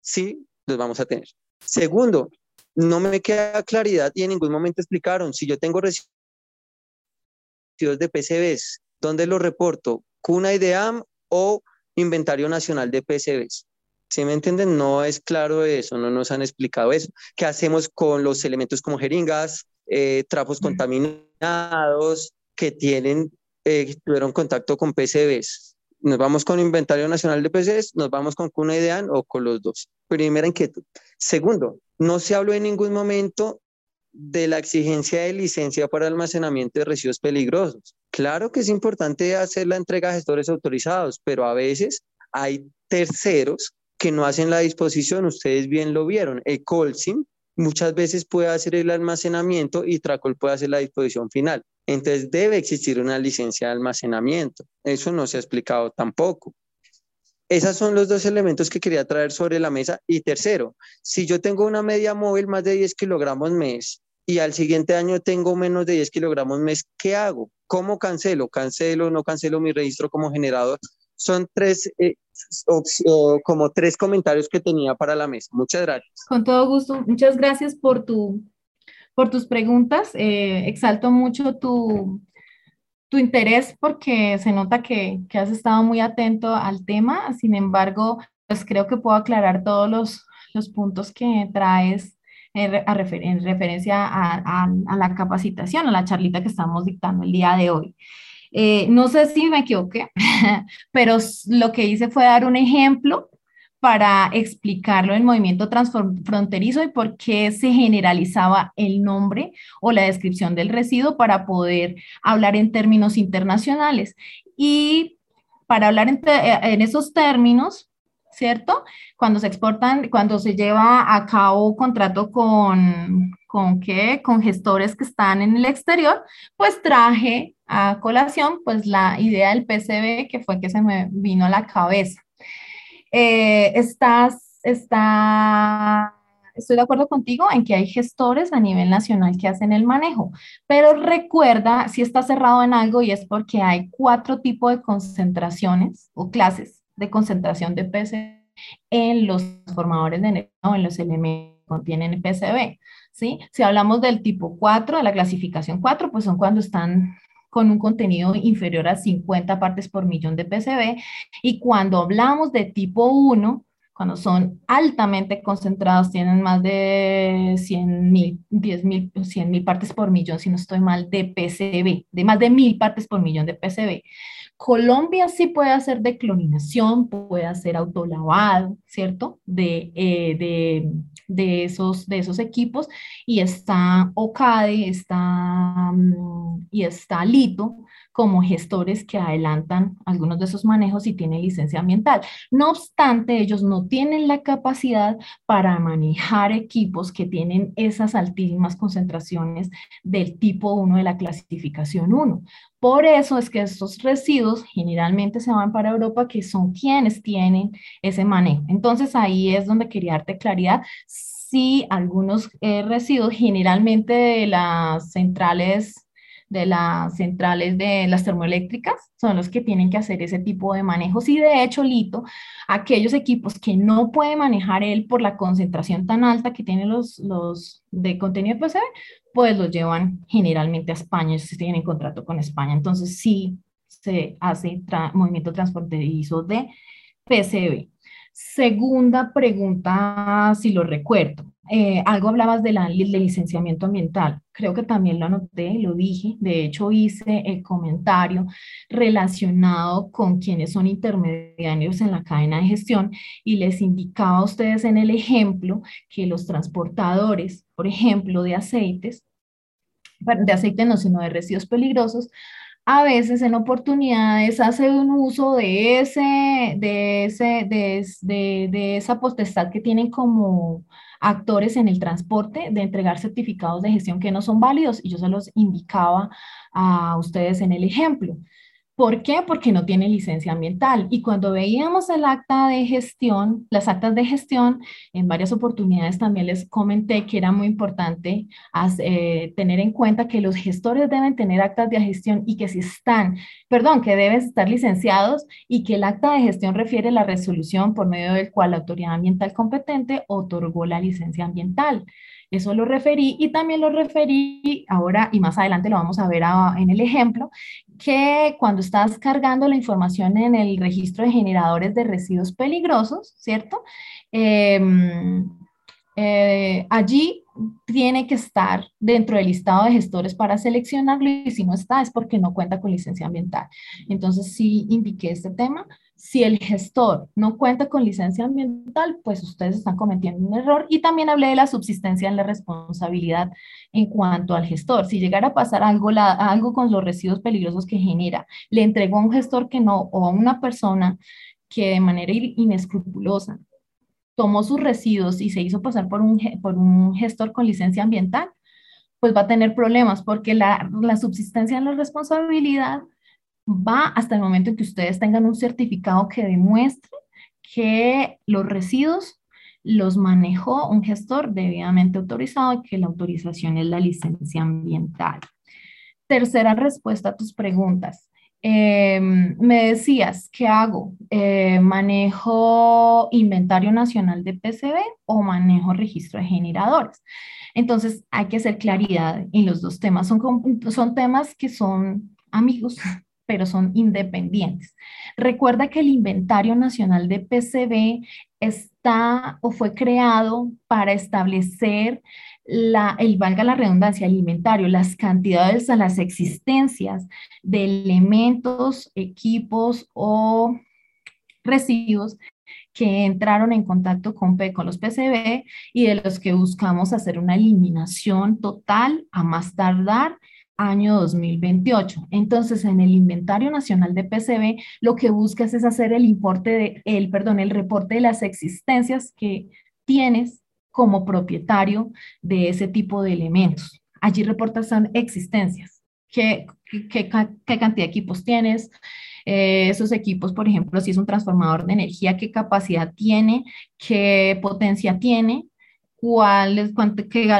sí, los vamos a tener. Segundo, no me queda claridad y en ningún momento explicaron si yo tengo de PCBs. ¿Dónde lo reporto? ¿CUNA IDEAM o Inventario Nacional de PCBs? Si me entienden, no es claro eso, no nos han explicado eso. ¿Qué hacemos con los elementos como jeringas, eh, trapos contaminados que tienen, eh, tuvieron contacto con PCBs? ¿Nos vamos con Inventario Nacional de PCBs? ¿Nos vamos con CUNA IDEAM o con los dos? Primera inquietud. Segundo, no se habló en ningún momento de la exigencia de licencia para almacenamiento de residuos peligrosos. Claro que es importante hacer la entrega a gestores autorizados, pero a veces hay terceros que no hacen la disposición. Ustedes bien lo vieron. Ecolsim muchas veces puede hacer el almacenamiento y Tracol puede hacer la disposición final. Entonces debe existir una licencia de almacenamiento. Eso no se ha explicado tampoco. Esos son los dos elementos que quería traer sobre la mesa. Y tercero, si yo tengo una media móvil más de 10 kilogramos mes y al siguiente año tengo menos de 10 kilogramos mes, ¿qué hago? ¿Cómo cancelo? ¿Cancelo? ¿No cancelo mi registro como generador? Son tres, eh, como tres comentarios que tenía para la mesa. Muchas gracias. Con todo gusto. Muchas gracias por, tu, por tus preguntas. Eh, exalto mucho tu, tu interés porque se nota que, que, has estado muy atento al tema. Sin embargo, pues creo que puedo aclarar todos los, los puntos que traes en, en referencia a, a, a, la capacitación, a la charlita que estamos dictando el día de hoy. Eh, no sé si me equivoqué, pero lo que hice fue dar un ejemplo para explicarlo en movimiento transfronterizo y por qué se generalizaba el nombre o la descripción del residuo para poder hablar en términos internacionales. Y para hablar en, en esos términos, ¿cierto? Cuando se exportan, cuando se lleva a cabo contrato con, ¿con qué? Con gestores que están en el exterior, pues traje a colación pues la idea del PCB que fue que se me vino a la cabeza. Eh, estás, está, estoy de acuerdo contigo en que hay gestores a nivel nacional que hacen el manejo, pero recuerda si está cerrado en algo y es porque hay cuatro tipos de concentraciones o clases de concentración de PCB en los formadores de energía o en los elementos que contienen PCB. ¿sí? Si hablamos del tipo 4, de la clasificación 4, pues son cuando están con un contenido inferior a 50 partes por millón de PCB. Y cuando hablamos de tipo 1, cuando son altamente concentrados, tienen más de 100 mil, 10 mil, 100 mil partes por millón, si no estoy mal, de PCB, de más de mil partes por millón de PCB. Colombia sí puede hacer decloninación, puede hacer autolavado, ¿cierto? De, eh, de, de, esos, de esos equipos y está OCADE está, mm, y está LITO como gestores que adelantan algunos de esos manejos y tienen licencia ambiental. No obstante, ellos no tienen la capacidad para manejar equipos que tienen esas altísimas concentraciones del tipo 1 de la clasificación 1. Por eso es que estos residuos generalmente se van para Europa, que son quienes tienen ese manejo. Entonces ahí es donde quería darte claridad. Si algunos eh, residuos generalmente de las centrales de las centrales de las termoeléctricas son los que tienen que hacer ese tipo de manejos y de hecho Lito, aquellos equipos que no puede manejar él por la concentración tan alta que tienen los, los de contenido PCB, pues los llevan generalmente a España, si tienen contrato con España. Entonces sí se hace movimiento transfronterizo de PCB. Segunda pregunta, si lo recuerdo. Eh, algo hablabas de la, del licenciamiento ambiental. Creo que también lo anoté, lo dije. De hecho, hice el comentario relacionado con quienes son intermediarios en la cadena de gestión y les indicaba a ustedes en el ejemplo que los transportadores, por ejemplo, de aceites, de aceite no, sino de residuos peligrosos, a veces en oportunidades hace un uso de, ese, de, ese, de, de, de esa potestad que tienen como actores en el transporte de entregar certificados de gestión que no son válidos y yo se los indicaba a ustedes en el ejemplo. ¿Por qué? Porque no tiene licencia ambiental. Y cuando veíamos el acta de gestión, las actas de gestión, en varias oportunidades también les comenté que era muy importante eh, tener en cuenta que los gestores deben tener actas de gestión y que si están, perdón, que deben estar licenciados y que el acta de gestión refiere la resolución por medio del cual la autoridad ambiental competente otorgó la licencia ambiental. Eso lo referí y también lo referí ahora y más adelante lo vamos a ver en el ejemplo, que cuando estás cargando la información en el registro de generadores de residuos peligrosos, ¿cierto? Em, eh, allí tiene que estar dentro del listado de gestores para seleccionarlo y si no está es porque no cuenta con licencia ambiental. Entonces sí indiqué este tema. Si el gestor no cuenta con licencia ambiental, pues ustedes están cometiendo un error. Y también hablé de la subsistencia en la responsabilidad en cuanto al gestor. Si llegara a pasar algo, algo con los residuos peligrosos que genera, le entregó a un gestor que no o a una persona que de manera inescrupulosa tomó sus residuos y se hizo pasar por un, gestor con licencia ambiental, pues va a tener problemas porque la, la subsistencia en la responsabilidad va hasta el momento en que ustedes tengan un certificado que demuestre que los residuos los manejó un gestor debidamente autorizado y que la autorización es la licencia ambiental. Tercera respuesta a tus preguntas. Em, me decías, ¿qué hago? Eh, ¿Manejo inventario nacional de PCB o manejo registro de generadores? Entonces, hay que hacer claridad en los dos temas. Son, son temas que son amigos, pero son independientes. Recuerda que el inventario nacional de PCB está o fue creado para establecer la, el valga la redundancia, alimentario, las cantidades a las existencias de elementos, equipos o residuos que entraron en contacto con, con los PCB y de los que buscamos hacer una eliminación total a más tardar año 2028. Entonces, en el inventario nacional de PCB, lo que buscas es hacer el importe de, el, perdón, el reporte de las existencias que tienes como propietario de ese tipo de elementos. Allí reportas son existencias. ¿Qué, qué, qué cantidad de equipos tienes? Eh, esos equipos, por ejemplo, si es un transformador de energía, qué capacidad tiene, qué potencia tiene, cuál es, cuánto, qué,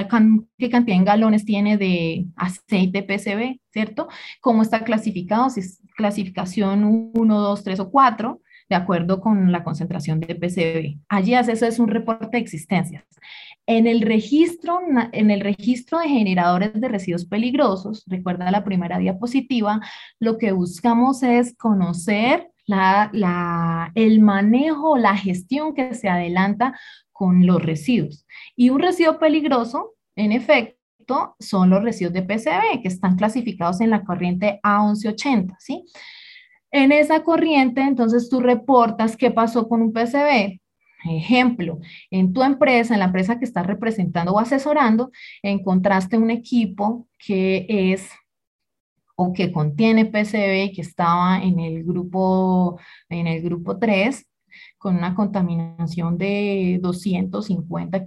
qué, cantidad en galones tiene de aceite PCB, ¿cierto? ¿Cómo está clasificado? Si es clasificación 1, 2, 3 o 4 de acuerdo con la concentración de PCB. Allí hace eso es un reporte de existencias. En el registro, en el registro de generadores de residuos peligrosos, recuerda la primera diapositiva, lo que buscamos es conocer la, la, el manejo, la gestión que se adelanta con los residuos. Y un residuo peligroso, en efecto, son los residuos de PCB que están clasificados en la corriente A1180, ¿sí? En esa corriente, entonces tú reportas qué pasó con un PCB. Ejemplo, en tu empresa, en la empresa que estás representando o asesorando, encontraste un equipo que es o que contiene PCB que estaba en el grupo, en el grupo 3 con una contaminación de 250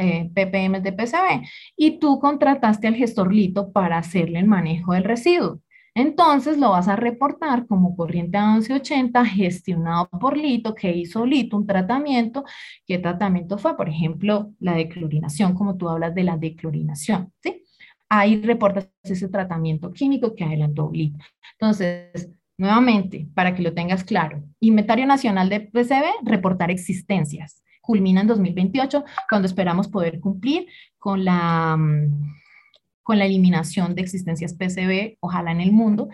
eh, ppm de PCB y tú contrataste al gestor Lito para hacerle el manejo del residuo. Entonces lo vas a reportar como corriente a 1180 gestionado por Lito, que hizo Lito un tratamiento. ¿Qué tratamiento fue? Por ejemplo, la declorinación, como tú hablas de la declorinación, ¿sí? Ahí reportas ese tratamiento químico que adelantó Lito. Entonces, nuevamente, para que lo tengas claro, Inventario Nacional de PCB, reportar existencias. Culmina en 2028, cuando esperamos poder cumplir con la mm, con la eliminación de existencias PCB, ojalá en el mundo.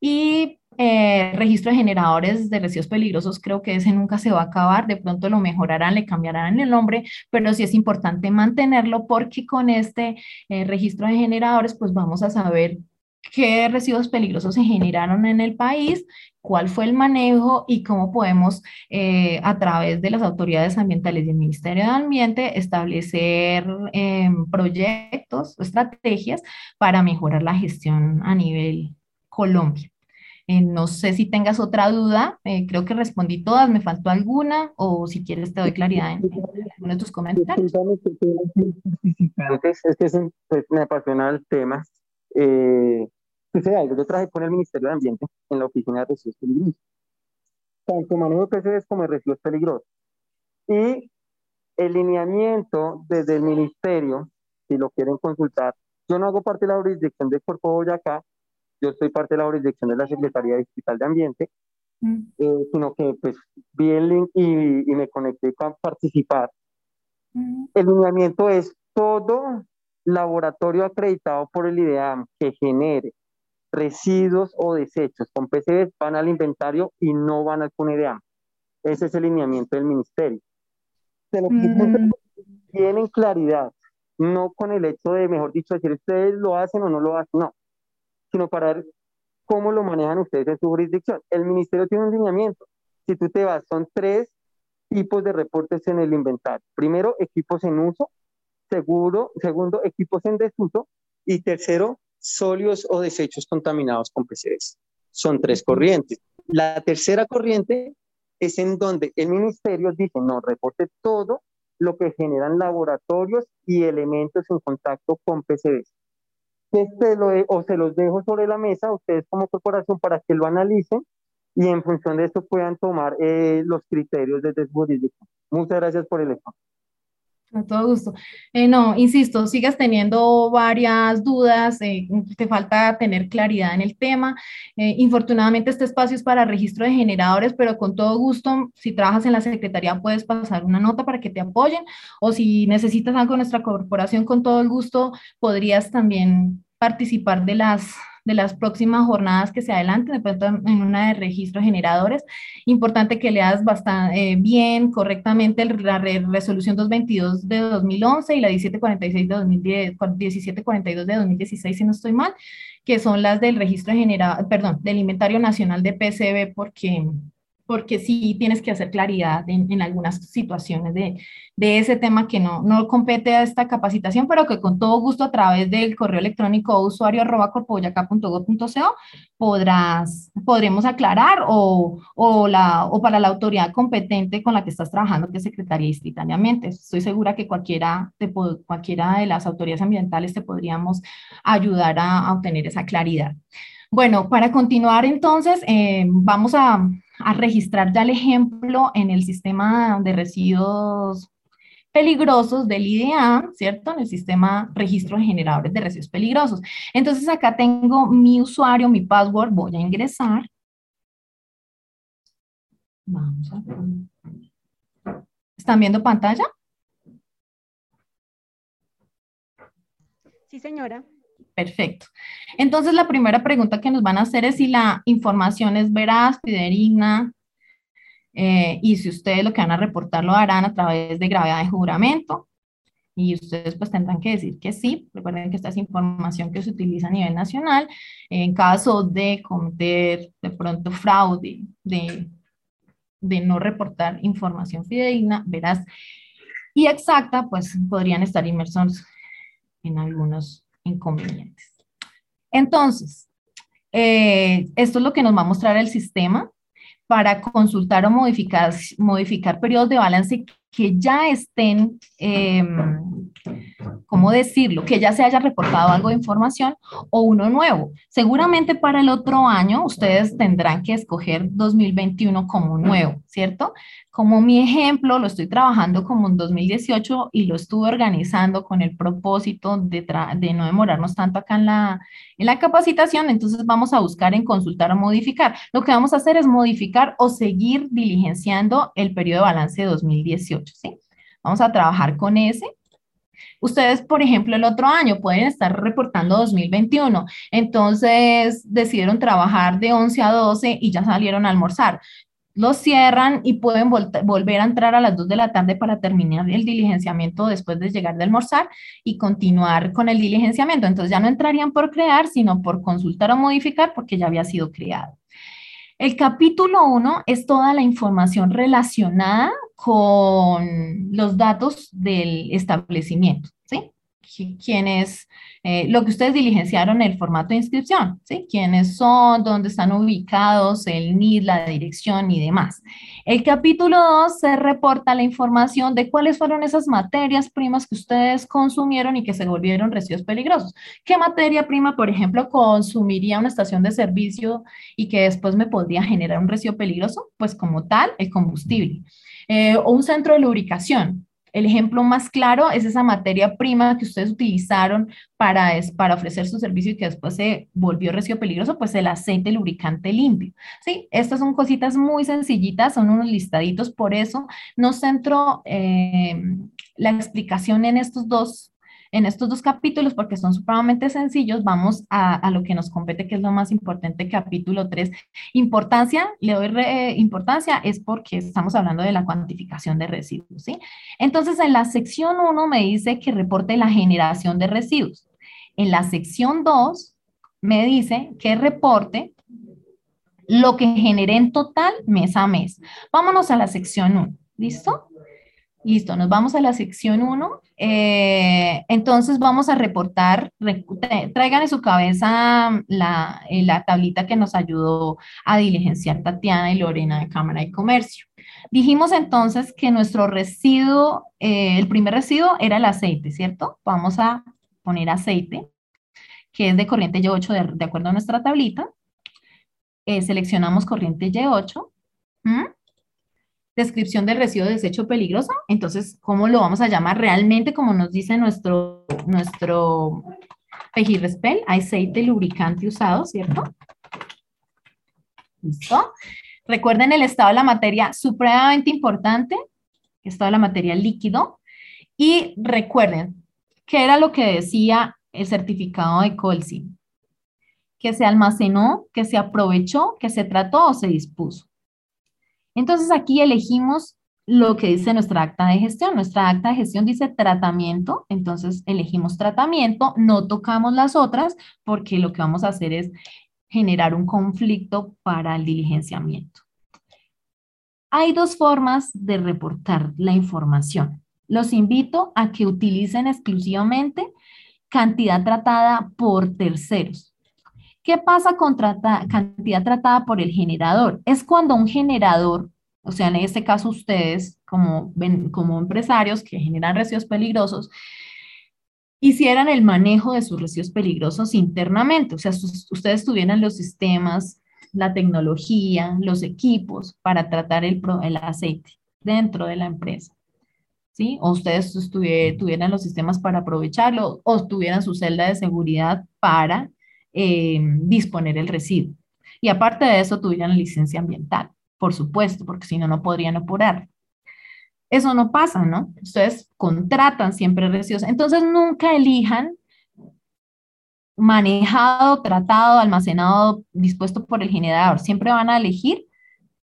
Y eh, registro de generadores de residuos peligrosos, creo que ese nunca se va a acabar, de pronto lo mejorarán, le cambiarán el nombre, pero sí es importante mantenerlo porque con este eh, registro de generadores pues vamos a saber qué residuos peligrosos se generaron en el país, cuál fue el manejo y cómo podemos, eh, a través de las autoridades ambientales y el Ministerio de Ambiente, establecer em, proyectos o estrategias para mejorar la gestión a nivel Colombia. Eh, no sé si tengas otra duda, eh, creo que respondí todas, me faltó alguna o si quieres te doy claridad en, alguno de tus comentarios. Es que pues, me apasiona el tema. Eh, yo trabajé con el Ministerio de Ambiente en la oficina de residuos peligrosos, tanto manejo de PCBs como de residuos peligrosos. Y el lineamiento desde el ministerio, si lo quieren consultar, yo no hago parte de la jurisdicción de Corpo Boyacá, yo soy parte de la jurisdicción de la Secretaría Distrital de Ambiente, mm. eh, sino que pues vi el link y, y me conecté para participar. Mm. El lineamiento es todo laboratorio acreditado por el IDEAM que genere residuos o desechos con PCBs van al inventario y no van al CUNEDEAM. Ese es el lineamiento del ministerio. Se lo mm. tienen claridad no con el hecho de, mejor dicho, decir ustedes lo hacen o no lo hacen, no, sino para ver cómo lo manejan ustedes en su jurisdicción. El ministerio tiene un lineamiento. Si tú te vas, son tres tipos de reportes en el inventario. Primero, equipos en uso. Seguro, segundo, equipos en desuso. Y tercero, sólidos o desechos contaminados con PCBs. Son tres corrientes. La tercera corriente es en donde el ministerio dice, no, reporte todo lo que generan laboratorios y elementos en contacto con PCBs. Este lo, o se los dejo sobre la mesa ustedes como corporación para que lo analicen y en función de esto puedan tomar eh, los criterios de desjurisdicción. Muchas gracias por el espacio. Con todo gusto. Eh, no, insisto, sigas teniendo varias dudas, eh, te falta tener claridad en el tema. Eh, infortunadamente este espacio es para registro de generadores, pero con todo gusto, si trabajas en la Secretaría puedes pasar una nota para que te apoyen o si necesitas algo de nuestra corporación, con todo el gusto podrías también participar de las de las próximas jornadas que se adelanten, de pronto en una de registro de generadores. Importante que leas bastante eh, bien, correctamente la resolución 222 de 2011 y la 1746 de 2010, 1742 de 2016, si no estoy mal, que son las del registro de generador, perdón, del inventario nacional de PCB, porque porque sí tienes que hacer claridad en, algunas situaciones de, de, ese tema que no, no compete a esta capacitación, pero que con todo gusto a través del correo electrónico usuario arroba podrás, podremos aclarar o, o, la, o para la autoridad competente con la que estás trabajando, que es Secretaría Distritalmente. Estoy segura que cualquiera de, cualquiera de las autoridades ambientales te podríamos ayudar a, a obtener esa claridad. Bueno, para continuar entonces, eh, vamos a, registrar ya el ejemplo en el sistema de residuos peligrosos del IDA, ¿cierto? En el sistema registro de generadores de residuos peligrosos. Entonces acá tengo mi usuario, mi password, voy a ingresar. Vamos a. ¿Están viendo pantalla? Sí, señora. Perfecto. Entonces, la primera pregunta que nos van a hacer es si la información es veraz, fidedigna, eh, y si ustedes lo que van a reportar lo harán a través de gravedad de juramento. Y ustedes pues tendrán que decir que sí. Recuerden que esta es información que se utiliza a nivel nacional. En caso de cometer de pronto fraude, de, de no reportar información fidedigna, veraz y exacta, pues podrían estar inmersos en algunos inconvenientes. Entonces, eh, esto es lo que nos va a mostrar el sistema para consultar o modificar, modificar periodos de balance que ya estén, eh, ¿cómo decirlo? Que ya se haya reportado algo de información o uno nuevo. Seguramente para el otro año ustedes tendrán que escoger 2021 como nuevo, ¿cierto? Como mi ejemplo, lo estoy trabajando como en 2018 y lo estuve organizando con el propósito de, de no demorarnos tanto acá en la, en la capacitación, entonces vamos a buscar en consultar o modificar. Lo que vamos a hacer es modificar o seguir diligenciando el periodo de balance de 2018, ¿sí? Vamos a trabajar con ese. Ustedes, por ejemplo, el otro año pueden estar reportando 2021, entonces decidieron trabajar de 11 a 12 y ya salieron a almorzar lo cierran y pueden volver a entrar a las 2 de la tarde para terminar el diligenciamiento después de llegar de almorzar y continuar con el diligenciamiento. Entonces ya no entrarían por crear, sino por consultar o modificar porque ya había sido creado. El capítulo 1 es toda la información relacionada con los datos del establecimiento, ¿sí? ¿Quiénes eh, lo que ustedes diligenciaron el formato de inscripción, ¿sí? ¿Quiénes son? ¿Dónde están ubicados? El NID, la dirección y demás. El capítulo 2 se reporta la información de cuáles fueron esas materias primas que ustedes consumieron y que se volvieron residuos peligrosos. ¿Qué materia prima, por ejemplo, consumiría una estación de servicio y que después me podría generar un residuo peligroso? Pues como tal, el combustible. Eh, o un centro de lubricación. El ejemplo más claro es esa materia prima que ustedes utilizaron para, para ofrecer su servicio y que después se volvió residuo peligroso, pues el aceite lubricante limpio. Sí, estas son cositas muy sencillitas, son unos listaditos, por eso no centro eh, la explicación en estos dos en estos dos capítulos, porque son supremamente sencillos, vamos a, lo que nos compete, que es lo más importante, capítulo 3. Importancia, le doy importancia, es porque estamos hablando de la cuantificación de residuos, ¿sí? Entonces, en la sección 1 me dice que reporte la generación de residuos. En la sección 2 me dice que reporte lo que generé en total mes a mes. Vámonos a la sección 1, ¿listo? Listo, nos vamos a la sección 1. Eh, entonces vamos a reportar, traigan en su cabeza la, eh, la, tablita que nos ayudó a diligenciar Tatiana y Lorena de Cámara de Comercio. Dijimos entonces que nuestro residuo, eh, el primer residuo era el aceite, ¿cierto? Vamos a poner aceite, que es de corriente Y8 de, acuerdo a nuestra tablita. seleccionamos corriente Y8 descripción del residuo de desecho peligroso. Entonces, ¿cómo lo vamos a llamar realmente? Como nos dice nuestro, nuestro Pejirrespel, aceite lubricante usado, ¿cierto? ¿Listo? Recuerden el estado de la materia supremamente importante, estado de la materia líquido. Y recuerden, ¿qué era lo que decía el certificado de Colsi? Que se almacenó, que se aprovechó, que se trató o se dispuso. Entonces aquí elegimos lo que dice nuestra acta de gestión. Nuestra acta de gestión dice tratamiento, entonces elegimos tratamiento, no tocamos las otras porque lo que vamos a hacer es generar un conflicto para el diligenciamiento. Hay dos formas de reportar la información. Los invito a que utilicen exclusivamente cantidad tratada por terceros. ¿Qué pasa con cantidad tratada por el generador? Es cuando un generador, o sea, en este caso ustedes como, como empresarios que generan residuos peligrosos, hicieran el manejo de sus residuos peligrosos internamente. O sea, ustedes tuvieran los sistemas, la tecnología, los equipos para tratar el, el aceite dentro de la empresa. ¿Sí? O ustedes tuvieran los sistemas para aprovecharlo o tuvieran su celda de seguridad para eh, disponer el residuo. Y aparte de eso, tuvieran licencia ambiental, por supuesto, porque si no, no podrían apurar. Eso no pasa, ¿no? Ustedes contratan siempre residuos. Entonces, nunca elijan manejado, tratado, almacenado, dispuesto por el generador. Siempre van a elegir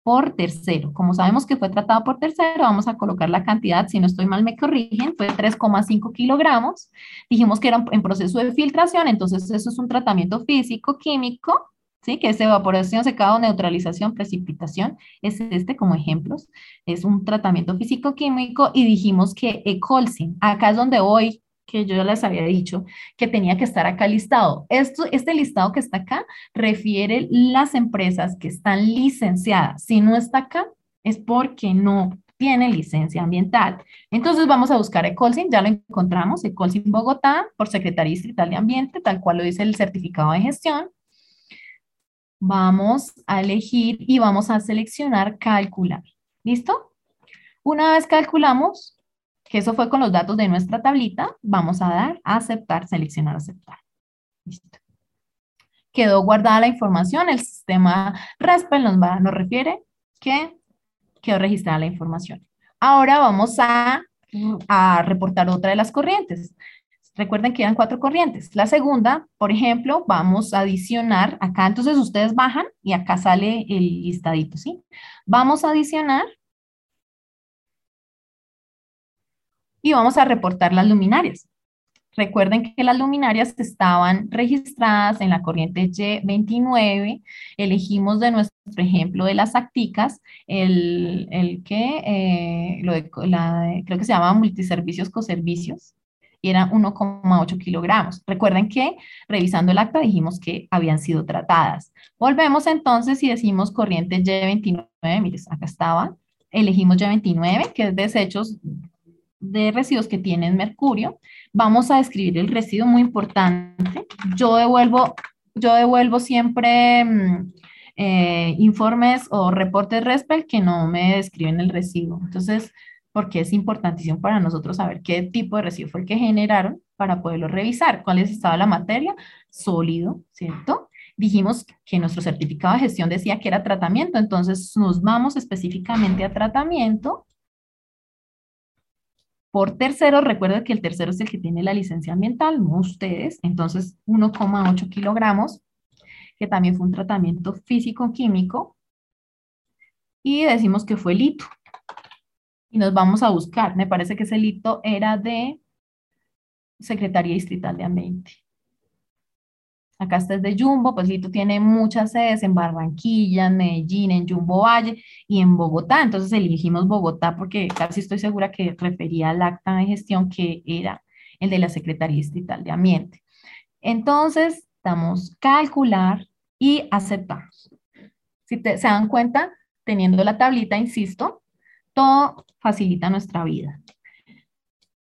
por tercero. Como sabemos que fue tratado por tercero, vamos a colocar la cantidad, si no estoy mal me corrigen, fue 3,5 kilogramos. Dijimos que era en proceso de filtración, entonces eso es un tratamiento físico, químico, ¿sí? que es evaporación, secado, neutralización, precipitación, es este como ejemplos. Es un tratamiento físico, químico y dijimos que Ecolsin, acá es donde voy que yo ya les había dicho que tenía que estar acá listado. Esto, este listado que está acá refiere las empresas que están licenciadas. Si no está acá, es porque no tiene licencia ambiental. Entonces vamos a buscar Ecolsin, ya lo encontramos, Ecolsin Bogotá, por Secretaría Distrital de Ambiente, tal cual lo dice el certificado de gestión. Vamos a elegir y vamos a seleccionar calcular. ¿Listo? Una vez calculamos, que eso fue con los datos de nuestra tablita, vamos a dar a aceptar, seleccionar aceptar. Listo. Quedó guardada la información, el sistema RESPEL nos, va, nos refiere que quedó registrada la información. Ahora vamos a, a reportar otra de las corrientes. Recuerden que eran cuatro corrientes. La segunda, por ejemplo, vamos a adicionar acá, entonces ustedes bajan y acá sale el listadito, ¿sí? Vamos a adicionar y vamos a reportar las luminarias. Recuerden que las luminarias estaban registradas en la corriente Y29. Elegimos de nuestro ejemplo de las acticas el, el que, eh, lo de, creo que se llama multiservicios coservicios, y era 1,8 kilogramos. Recuerden que revisando el acta dijimos que habían sido tratadas. Volvemos entonces y decimos corriente Y29, miren, acá estaba. Elegimos Y29, que es desechos de residuos que tienen mercurio. Vamos a describir el residuo muy importante. Yo devuelvo, yo devuelvo siempre mm, eh, informes o reportes RESPEL que no me describen el residuo. Entonces, porque es importantísimo para nosotros saber qué tipo de residuo fue el que generaron para poderlo revisar. ¿Cuál es estado la materia? Sólido, ¿cierto? Dijimos que nuestro certificado de gestión decía que era tratamiento, entonces nos vamos específicamente a tratamiento por tercero, recuerden que el tercero es el que tiene la licencia ambiental, no ustedes, entonces 1,8 kilogramos, que también fue un tratamiento físico-químico, y decimos que fue lito. Y nos vamos a buscar, me parece que ese lito era de Secretaría Distrital de Ambiente. Acá está es de Jumbo, pues Lito tiene muchas sedes en Barranquilla, en Medellín, en Jumbo Valle y en Bogotá. Entonces elegimos Bogotá porque casi estoy segura que refería al acta de gestión que era el de la Secretaría Distrital de Ambiente. Entonces, damos calcular y aceptamos. Si se dan cuenta, teniendo la tablita, insisto, todo facilita nuestra vida.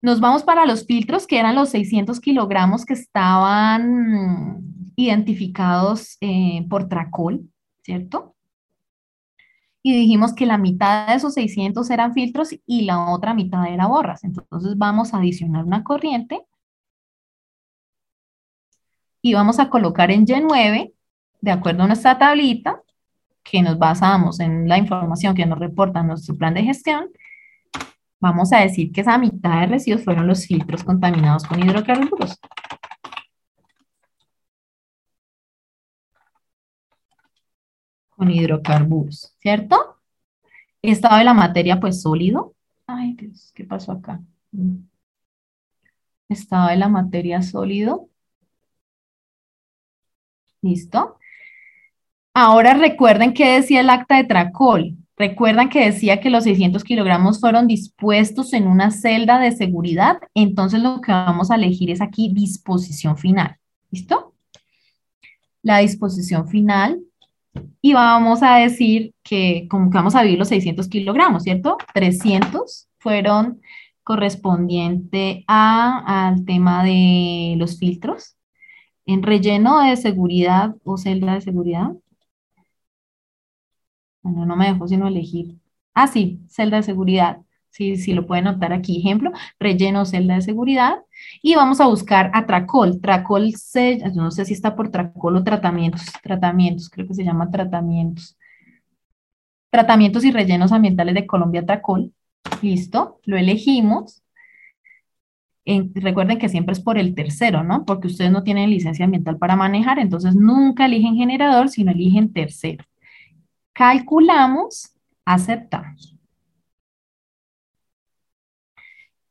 Nos vamos para los filtros, que eran los 600 kilogramos que estaban identificados eh, por Tracol, ¿cierto? Y dijimos que la mitad de esos 600 eran filtros y la otra mitad era borras. Entonces vamos a adicionar una corriente y vamos a colocar en Y9, de acuerdo a nuestra tablita, que nos basamos en la información que nos reporta nuestro plan de gestión, vamos a decir que esa mitad de residuos fueron los filtros contaminados con hidrocarburos. Con hidrocarburos, ¿cierto? Estado de la materia, pues sólido. Ay, Dios, ¿qué pasó acá? Mm. Estado de la materia sólido. ¿Listo? Ahora recuerden qué decía el acta de Tracol. Recuerdan que decía que los 600 kilogramos fueron dispuestos en una celda de seguridad. Entonces lo que vamos a elegir es aquí disposición final. ¿Listo? La disposición final y vamos a decir que como que vamos a vivir los 600 kilogramos, ¿cierto? 300 fueron correspondiente a, al tema de los filtros. En relleno de seguridad o celda de seguridad. Bueno, no me dejó sino elegir. Ah, sí, celda de seguridad. Sí, lo pueden notar aquí. Ejemplo, relleno celda de seguridad. Y vamos a buscar a Tracol. Tracol, se, no sé si está por Tracol o tratamientos. Tratamientos, creo que se llama tratamientos. Tratamientos y rellenos ambientales de Colombia Tracol. Listo, lo elegimos. recuerden que siempre es por el tercero, ¿no? Porque ustedes no tienen licencia ambiental para manejar, entonces nunca eligen generador, sino eligen tercero. Calculamos, aceptamos.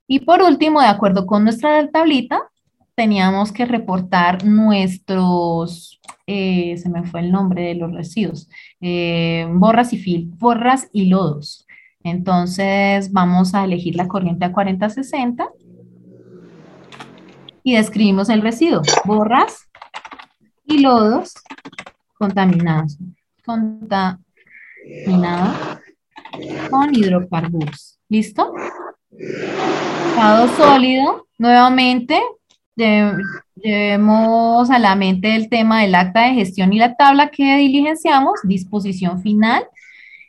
Y por último, de acuerdo con nuestra tablita, teníamos que reportar nuestros, eh, se me fue el nombre de los residuos, eh, borras, y fil, borras y lodos. Entonces vamos a elegir la corriente a 4060 y describimos el residuo, borras y lodos contaminados, contaminada con hidrocarburos. ¿Listo? Estado sólido, nuevamente, llevemos a la mente el tema del acta de gestión y la tabla que diligenciamos, disposición final,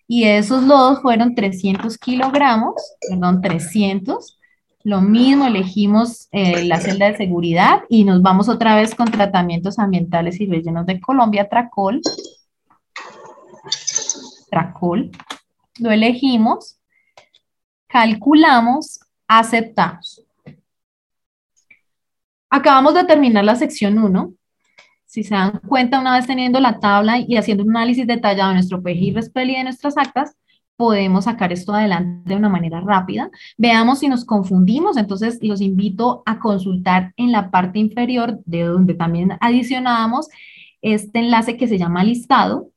y esos lodos fueron 300 kilogramos, perdón, 300. Lo mismo, elegimos eh, la celda de seguridad y nos vamos otra vez con tratamientos ambientales y rellenos de Colombia, Tracol. Tracol. Lo elegimos calculamos, aceptamos. Acabamos de terminar la sección 1. Si se dan cuenta, una vez teniendo la tabla y haciendo un análisis detallado de nuestro PGI, RESPEL y de nuestras actas, podemos sacar esto adelante de una manera rápida. Veamos si nos confundimos, entonces los invito a consultar en la parte inferior de donde también adicionábamos este enlace que se llama listado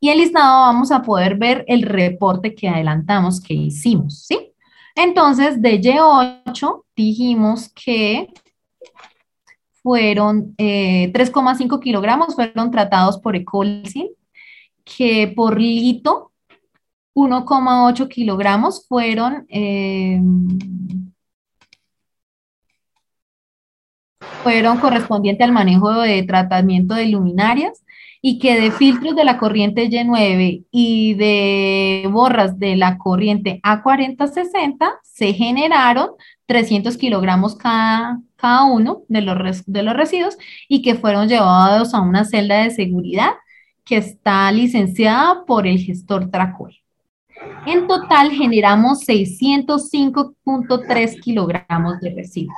y el listado vamos a poder ver el reporte que adelantamos que hicimos, ¿sí? Entonces, de Y8 dijimos que fueron 3,5 eh, kilogramos, fueron tratados por Ecolsin, que por lito 1,8 kilogramos fueron eh, fueron correspondiente al manejo de tratamiento de luminarias y que de filtros de la corriente Y9 y de borras de la corriente A4060 se generaron 300 kilogramos cada, cada uno de los, de los residuos y que fueron llevados a una celda de seguridad que está licenciada por el gestor Tracol. En total generamos 605.3 kilogramos de residuos.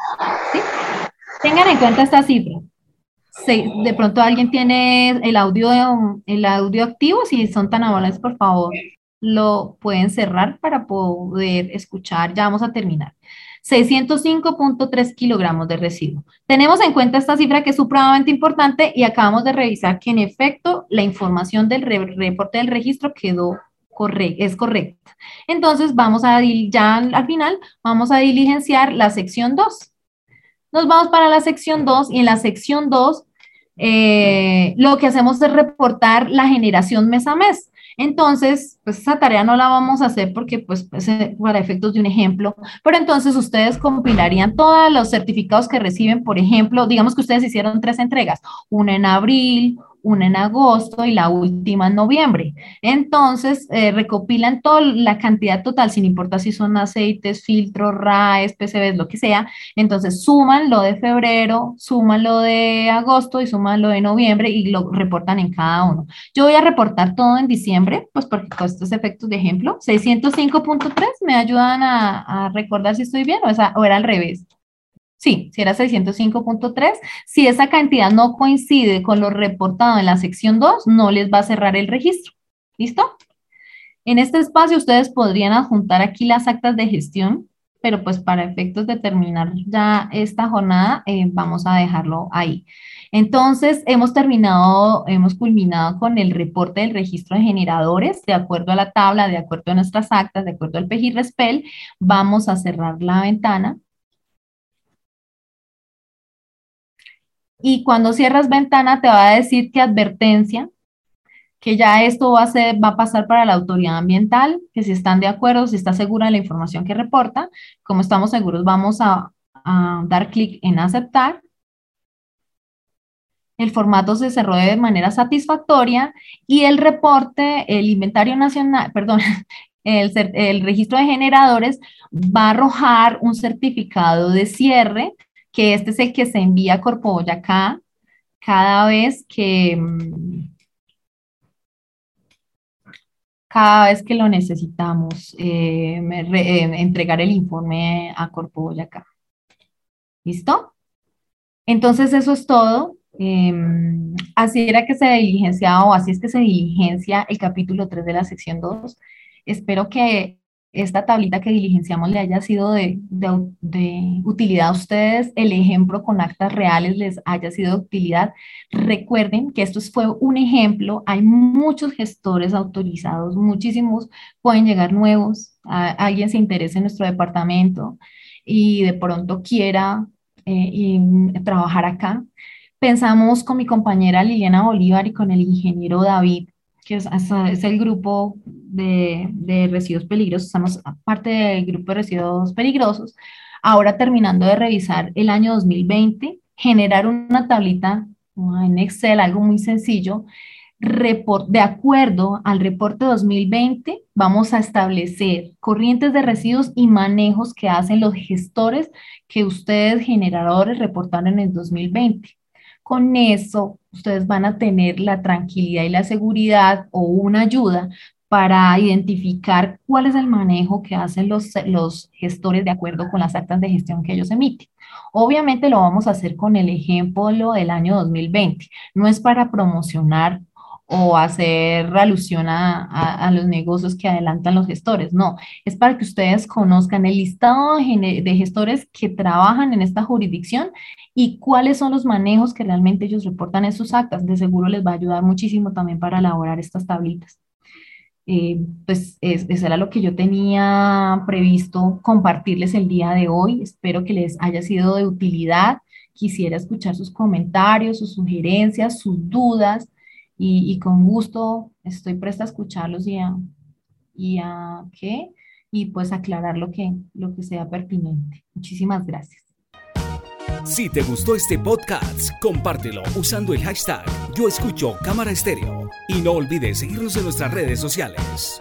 Tengan en cuenta esta cifra. De pronto alguien tiene el audio, el audio activo, si son tan amables, por favor, lo pueden cerrar para poder escuchar. Ya vamos a terminar. 605.3 kilogramos de residuo. Tenemos en cuenta esta cifra que es supremamente importante y acabamos de revisar que en efecto la información del reporte del registro quedó correcta, es correcta. Entonces vamos a, ya al final, vamos a diligenciar la sección 2. Nos vamos para la sección 2 y en la sección 2 eh, lo que hacemos es reportar la generación mes a mes. Entonces, pues esa tarea no la vamos a hacer porque, pues, pues eh, para efectos de un ejemplo, pero entonces ustedes compilarían todos los certificados que reciben, por ejemplo, digamos que ustedes hicieron tres entregas, una en abril, una en agosto y la última en noviembre. Entonces, eh, recopilan toda la cantidad total, sin importar si son aceites, filtros, RAES, PCBs, lo que sea. Entonces, suman lo de febrero, suman lo de agosto y suman lo de noviembre y lo reportan en cada uno. Yo voy a reportar todo en diciembre, pues porque con estos efectos de ejemplo, 605.3 me ayudan a, recordar si estoy bien o, o era al revés. Sí, si era 605.3, si esa cantidad no coincide con lo reportado en la sección 2, no les va a cerrar el registro. ¿Listo? En este espacio ustedes podrían adjuntar aquí las actas de gestión, pero pues para efectos de terminar ya esta jornada, eh, vamos a dejarlo ahí. Entonces, hemos terminado, hemos culminado con el reporte del registro de generadores, de acuerdo a la tabla, de acuerdo a nuestras actas, de acuerdo al PEGI-RESPEL, vamos a cerrar la ventana y cuando cierras ventana te va a decir que advertencia, que ya esto va a, ser, va a pasar para la autoridad ambiental, que si están de acuerdo, si está segura de la información que reporta, como estamos seguros, vamos a, dar clic en aceptar. El formato se cerró de manera satisfactoria y el reporte, el inventario nacional, perdón, el, el registro de generadores va a arrojar un certificado de cierre que este es el que se envía a Corpo Boyacá cada vez que mm, cada vez que lo necesitamos, eh, eh, entregar el informe a Corpo Boyacá. ¿Listo? Entonces eso es todo. Em, así era que se diligenciaba o así es que se diligencia el capítulo 3 de la sección 2. Espero que esta tablita que diligenciamos le haya sido de, utilidad a ustedes, el ejemplo con actas reales les haya sido de utilidad. Recuerden que esto fue un ejemplo, hay muchos gestores autorizados, muchísimos, pueden llegar nuevos, alguien se interesa en nuestro departamento y de pronto quiera eh, trabajar acá. Pensamos con mi compañera Liliana Bolívar y con el ingeniero David que es, el grupo de, residuos peligrosos, estamos parte del grupo de residuos peligrosos. Ahora terminando de revisar el año 2020, generar una tablita en Excel, algo muy sencillo, de acuerdo al reporte 2020, vamos a establecer corrientes de residuos y manejos que hacen los gestores que ustedes generadores reportaron en el 2020. Con eso, ustedes van a tener la tranquilidad y la seguridad o una ayuda para identificar cuál es el manejo que hacen los, gestores de acuerdo con las actas de gestión que ellos emiten. Obviamente lo vamos a hacer con el ejemplo del año 2020. No es para promocionar o hacer alusión a, a, los negocios que adelantan los gestores. No, es para que ustedes conozcan el listado de gestores que trabajan en esta jurisdicción y cuáles son los manejos que realmente ellos reportan en sus actas. De seguro les va a ayudar muchísimo también para elaborar estas tablitas. Eh, pues eso era lo que yo tenía previsto compartirles el día de hoy. Espero que les haya sido de utilidad. Quisiera escuchar sus comentarios, sus sugerencias, sus dudas y, con gusto estoy presta a escucharlos y a, y a ¿qué? y pues aclarar lo que, lo que sea pertinente. Muchísimas gracias. Si te gustó este podcast, compártelo usando el hashtag Yo Escucho Cámara Estéreo y no olvides seguirnos en nuestras redes sociales.